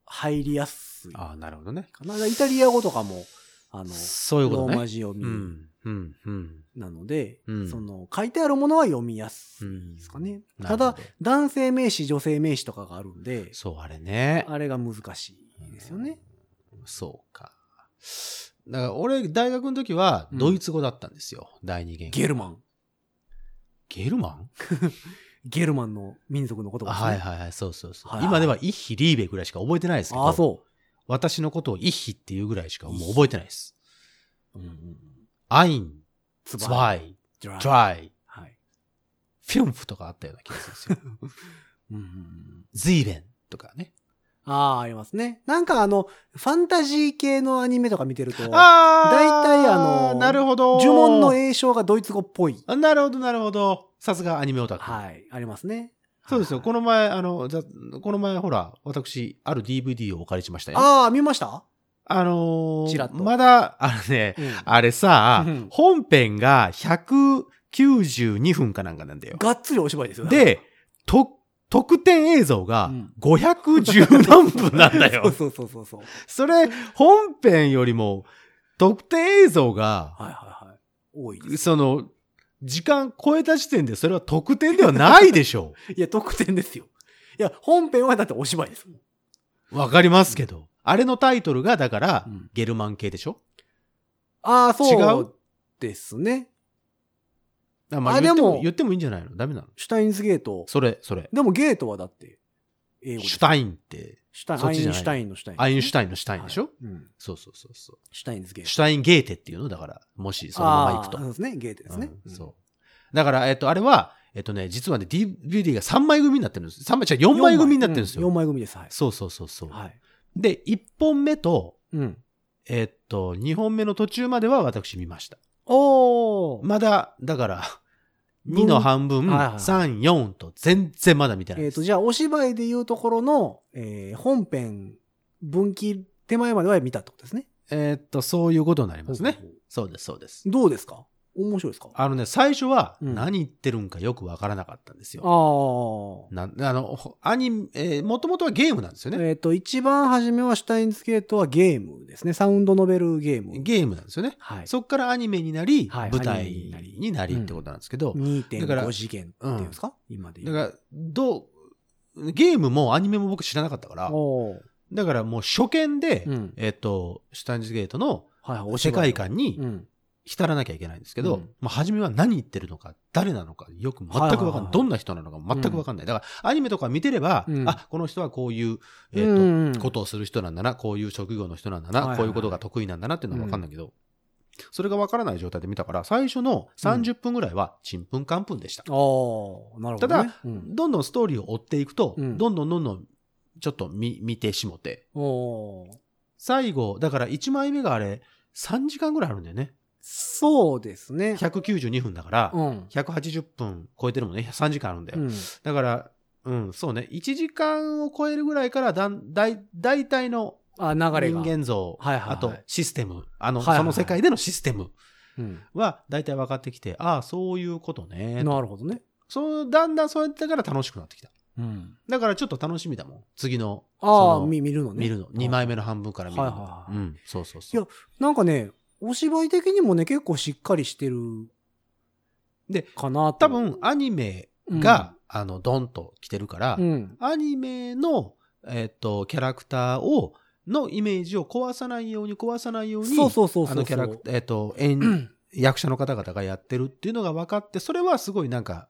入りやすいかああ、なるほどね。な。イタリア語とかも、あの、そういうことね。ローマ字読みうん、うん、うん。なので、うんその、書いてあるものは読みやすいうんですかね。なただ男性名詞、女性名詞とかがあるんで、そう、あれね。あれが難しいですよね。そうか。だから俺、大学の時はうんドイツ語だったんですよ。第二言語。ゲルマン。ゲルマン？<laughs> ゲルマンの民族の言葉ですね。はいはいはい、そうそうそう。はいはい今ではイッヒ、リーベぐらいしか覚えてないですけど。ああ、そ私のことをイッヒっていうぐらいしかもう覚えてないです。う。うんうん。アイン、ツツバイ、ドライドライ、はい。フィンフとかあったような気がするんですよ。<laughs> うんうんうんズイレンとかね。ああ、ありますね。なんかあの、ファンタジー系のアニメとか見てると、あ大体あのなるほど。呪文の詠唱がドイツ語っぽい。あなるほど、なるほど。さすがアニメオタク。はい、ありますね。そうですよ。この、の前、あの、ざこの前、ほら、私、ある DVD をお借りしましたよ。ああ、見ました？あのーまだ、あのね、うんあれさうん、本編が190 92分かなんかなんだよ。がっつりお芝居ですよね。で、と、特典映像がうん510何分なんだよ。そうそうそうそう。それ、本編よりも、特典映像が、はいはいはい。多いです。その、時間超えた時点でそれは特典ではないでしょ <laughs> いや、特典ですよ。いや、本編はだってお芝居です。わかりますけど。あれのタイトルが、だから、うんゲルマン系でしょ？ああ、そう。違う？ですね。あ、まあ、言ってあでもも、言ってもいいんじゃないの？ダメなの？シュタインズゲート。それ、それ。でもゲートはだって、英語ですシュタインって、シュタイン、そっちじゃない？アインシュタインのシュタイン。アインシュタインのシュタインでしょ、はいうん。そうそうそうそう。シュタインズゲート。シュタインゲーテっていうの？だから、もしそのまま行くとあー。そうですね、ゲートですね。うんそう。だから、えっと、あれは、えっとね、実はね、DVD が3枚組になってるんです。3枚、じゃ4枚組になってるんです4よ。枚組です。はい。そうそうそうそう。はい。で、1本目と、うん。えっと、2本目の途中までは私見ました。おー。まだ、だから、<laughs> 2の半分、はいはい3、4と全然まだ見てないです。えっと、じゃあ、お芝居でいうところの、えー本編、分岐手前までは見たってことですね。えっと、そういうことになりますねほうほう。ほそうです、そうですう。。どうですか？面白いですか？ああのね、最初はうん何言ってるんかよくわからなかったんですよ。あなあの、ほアニメ、えー、もともとはゲームなんですよー。ね。えっと、一番初めはシュタインズゲートはゲームですね。サウンドノベルゲーム。ゲームなんですよね。はい。そっからアニメになり、はい舞台になりになりってことなんですけど、だから2.5次元っていうんですか、今で言う。だから、どう、ゲームもアニメも僕知らなかったから、だからもう初見で、うんえっ、と、シュタインズゲートの世界観にうん。浸らなきゃいけないんですけど、うん。まあ、初めは何言ってるのか、誰なのか、よく全くわかんない。どんな人なのか全くわかんない。だから、アニメとか見てれば、うん。あ、この人はこういう、えっ、と、うん。うんことをする人なんだな、こういう職業の人なんだな、はいはいはい。こういうことが得意なんだなっていうのはわかんないけど、それがわからない状態で見たから、最初の30分ぐらいは、ちんぷんかんぷんでした。ああ、なるほど、ね。ただ、うん、どんどんストーリーを追っていくと、うん。どんどんどんどん、ちょっと見、見てしもて、最後、だから1枚目があれ、3時間ぐらいあるんだよね。そうですね。192分だから、うん。180分超えてるもんね。3時間あるんだよ。うん。だから、うん、そうね。1時間を超えるぐらいからだん、だい、大体のあ、流れが。人間像、はいはいはいあとシステム、あの、はいはいはいその世界でのシステムうん。は大体分かってきて、ああ、そういうことね。なるほどね。そう、だんだんそうやってから楽しくなってきた。うん。だからちょっと楽しみだもん。次の、ああ、見るのね。見るの。2枚目の半分から見るの。はいはいはいうん、そうそうそう。いやなんかね、お芝居的にもね、結構しっかりしてる。で、かなと多分、アニメが、あの、ドンと来てるから、うん。アニメの、えっ、と、キャラクターを、のイメージを壊さないように壊さないように、そうそうそうそう。あのキャラクター、えっ、と、演、<clears throat> 役者の方々がやってるっていうのが分かって、それはすごいなんか、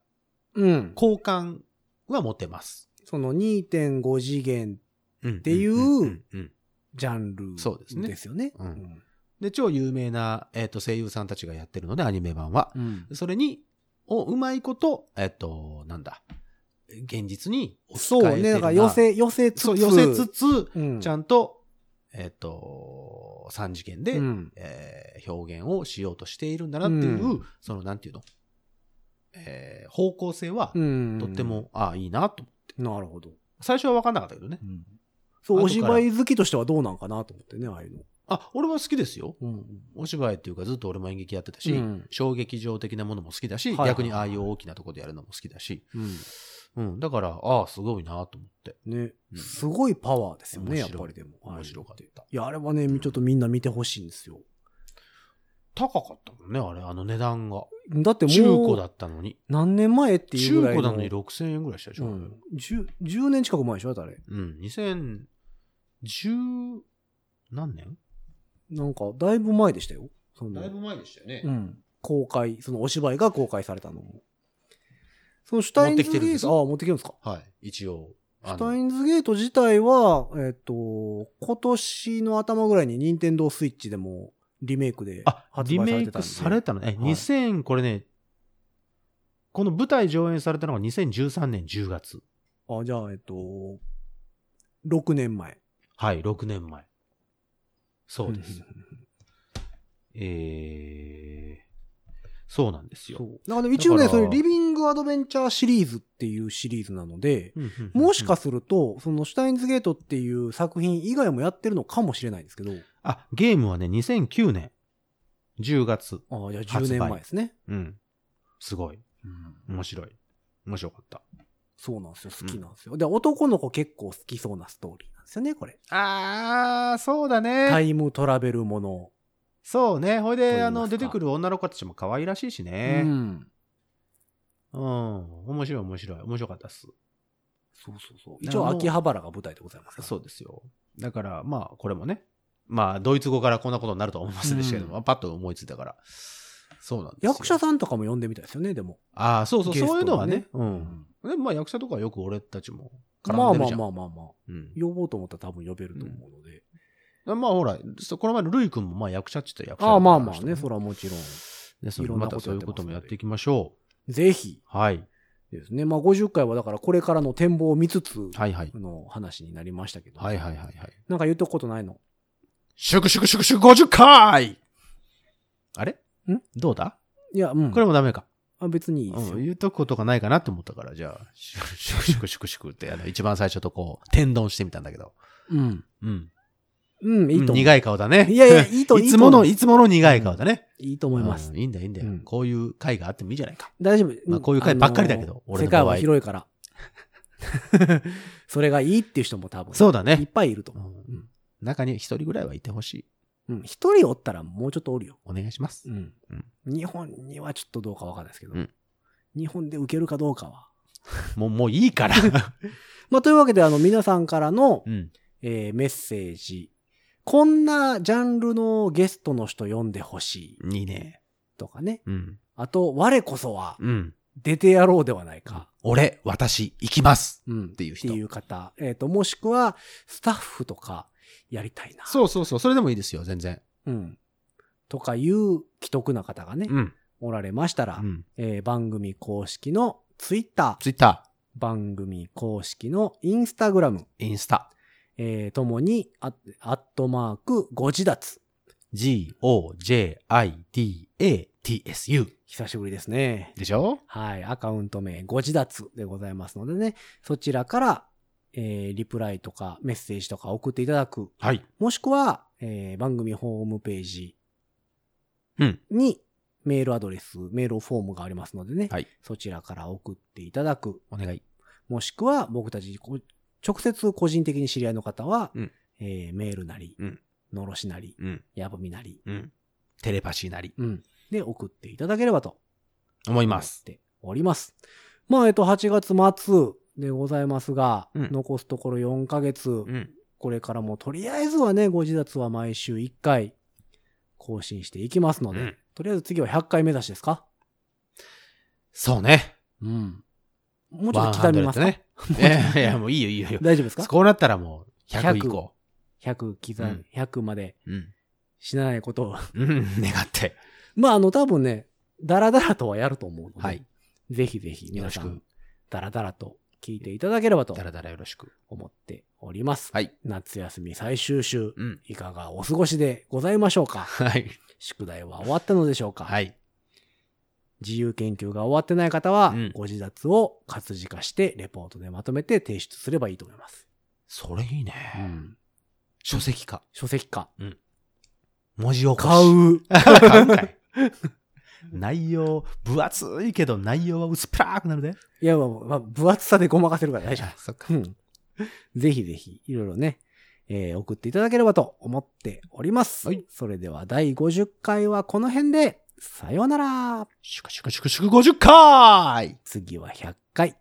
うん。好感は持てます。その2.5次元うん。ていうんうん。ジャンルそうですねですよね。うんで、超有名な、えっ、と、声優さんたちがやってるので、アニメ版は。うん。それに、をうまいこと、えっ、と、なんだ、現実に置きそうね。換えてるなだから寄せ、寄せつつ。寄せつつ、うん、ちゃんと、えっ、と、三次元で、うんえー表現をしようとしているんだなっていう、うんその、なんていうの、えー方向性は、うん。とっても、ああ、いいなと思って。なるほど。最初は分かんなかったけどね。そう、お芝居好きとしてはどうなんかなと思ってね、ああいうの。あ、俺は好きですよ。うん。お芝居っていうかずっと俺も演劇やってたし、うん小劇場的なものも好きだし、はいはいはい逆にああいう大きなところでやるのも好きだし、うん。うん、だから、ああ、すごいなと思って。ね、うんすごいパワーですよね、やっぱりでも。面白かった。いや、あれはね、ちょっとみんな見てほしいんですよ。高かったもんね、あれ、あの値段が。だってもう、中古だったのに。何年前っていう中ぐらいの。古なのに6000円ぐらいしたでしょ。うん。10, 10年近く前でしょだってあれ。うん、2010何年？なんか、だいぶ前でしたよ。その前でしたよねうん。公開、そのお芝居が公開されたのも。そのシュタインズ持ってきてるんですゲート、ああ、持ってきてるんですか？はい、一応。シあのュタインズゲート自体は、えっ、と、今年の頭ぐらいに任天堂スイッチでもリメイクであ、発リ売されてたんで。メイクされたのね。はい2000、これね、この舞台上演されたのが2013年10月。あ、じゃあ、えっ、と、6年前。はい、6年前。そうです。ん <laughs> えー、そうなんですよ。だから一応ね、それリビングアドベンチャーシリーズっていうシリーズなので、うんうんうんもしかすると、そのシュタインズゲートっていう作品以外もやってるのかもしれないんですけど、あ、ゲームはね、2009年10月。ああ、じゃあ10年前ですね。うん。すごい。うん面白い。面白かった。そうなんですよ。好きなんですよ。で、男の子結構好きそうなストーリーですよね、これ。あー、そうだね。タイムトラベルもの。そうね。ほいで、いあの、出てくる女の子たちも可愛らしいしうね。ん。うん。面白い、面白い。面白かったっす。そうそうそう。一応、秋葉原が舞台でございますそうですよ。だから、まあ、これもね。まあ、ドイツ語からこんなことになるとは思いますでしたけども、うパッと思いついたから。そうなんですよ。役者さんとかも呼んでみたいですよね、でも。ああ、そうそう、ゲストそういうのはね。でうん。でもまあ、役者とかはよく俺たちも絡まあまあんでるじゃん。まあまあまあ。うん呼ぼうと思ったら多分呼べると思うので。まあほら、そこの前のルイ君もまあ役者って言ったら役者ああ、まあまあね、それはもちろん。ですのでいろんなまたそういうここともやっていきましょぜひう。はい。ですね。まあ50回はだからこれからの展望を見つつはいはい。の話になりましたけど。はいはいはいはい。なんか言っとくことないの？祝祝祝祝50回あれ？んどうだ？いや、うん。これもダメか。あ別にいいですようん、。言うとことがないかなって思ったから、じゃあ、祝祝祝祝って、あの、一番最初とこう、天丼してみたんだけど。うん。うん。うん、いいと思う。苦い顔だね。いやいや、いいと、いつもの、いつもの苦い顔だね。いいと思います。いいんだいいんだよ。こういう回があってもいいじゃないか。大丈夫。まあこういう回ばっかりだけど俺世界は広いから。それがいいっていう人も多分。そうだね。いっぱいいると思う。うん中に一人ぐらいはいてほしい。うん。一人おったらもうちょっとおるよ。お願いしますう。ん。日本にはちょっとどうかわかんないですけど。うん日本で受けるかどうかは。<laughs> もう、もういいから。<laughs> まあ、というわけで、あの、皆さんからの、うん。えーメッセージ。こんなジャンルのゲストの人呼んでほしいいいね。とかね。うん。あと、我こそはうん。出てやろうではないか。俺、私、行きます。うん。っていう人っていう方。えっ、と、もしくは、スタッフとか、やりたいな。そうそうそう。それでもいいですよ、全然。うん。とかいう既得な方がね、うん。おられましたら、うん。えー番組公式のツイッター、ツイッタ番組公式のインスタグラム、ー、インスタ、えーともに、アアットマーク、ご自立。G-O-J-I-D-A-T-S-U 久しぶりですね。でしょ？はい。アカウント名、ご自立でございますのでね、そちらから、えーリプライとかメッセージとか送っていただく。はい。もしくは、えー番組ホームページうん。にメールアドレス、メールフォームがありますのでね、はい。そちらから送っていただく。お願い。もしくは僕たちこ直接個人的に知り合いの方は、うんえーメールなり、うんのろしなり、うん。やぶみなり、うん。テレパシーなり。うん。で送っていただければと思います。思っております。まあ、えっと、8月末でございますが、うん残すところ4ヶ月、うん。これからもとりあえずはね、ご自立は毎週1回更新していきますので、うんとりあえず次は100回目指しですか？そうね。うん。もうちょっと刻みますか、ね。<laughs> いやいや、もういいよいいよいいよ。大丈夫ですか？こうなったらもう、100以降。100刻み、うん100までうん。死なないことを。うん、願って。<laughs> まあ、あの、多分ね、ダラダラとはやると思うので、はい。ぜひぜひよろしく皆さん、ダラダラと聞いていただければとだらだらよろしく。思っております。はい。夏休み最終週、うん。いかがお過ごしでございましょうか？はい。宿題は終わったのでしょうか、はい。自由研究が終わってない方は、うんご自立を活字化して、レポートでまとめて提出すればいいと思います。それいいね。うん。書籍化。書籍化。文字起こし。買う。<laughs> 買うんかい。<laughs> 内容、分厚いけど内容は薄っぺらーくなるで。いや、まあ、まあ、分厚さでごまかせるから大丈あ、そっか。夫。うん。ぜひぜひ、いろいろね、えー送っていただければと思っております。はいそれでは第50回はこの辺で、さようなら。シュクシュクシュクシュク50回次は100回。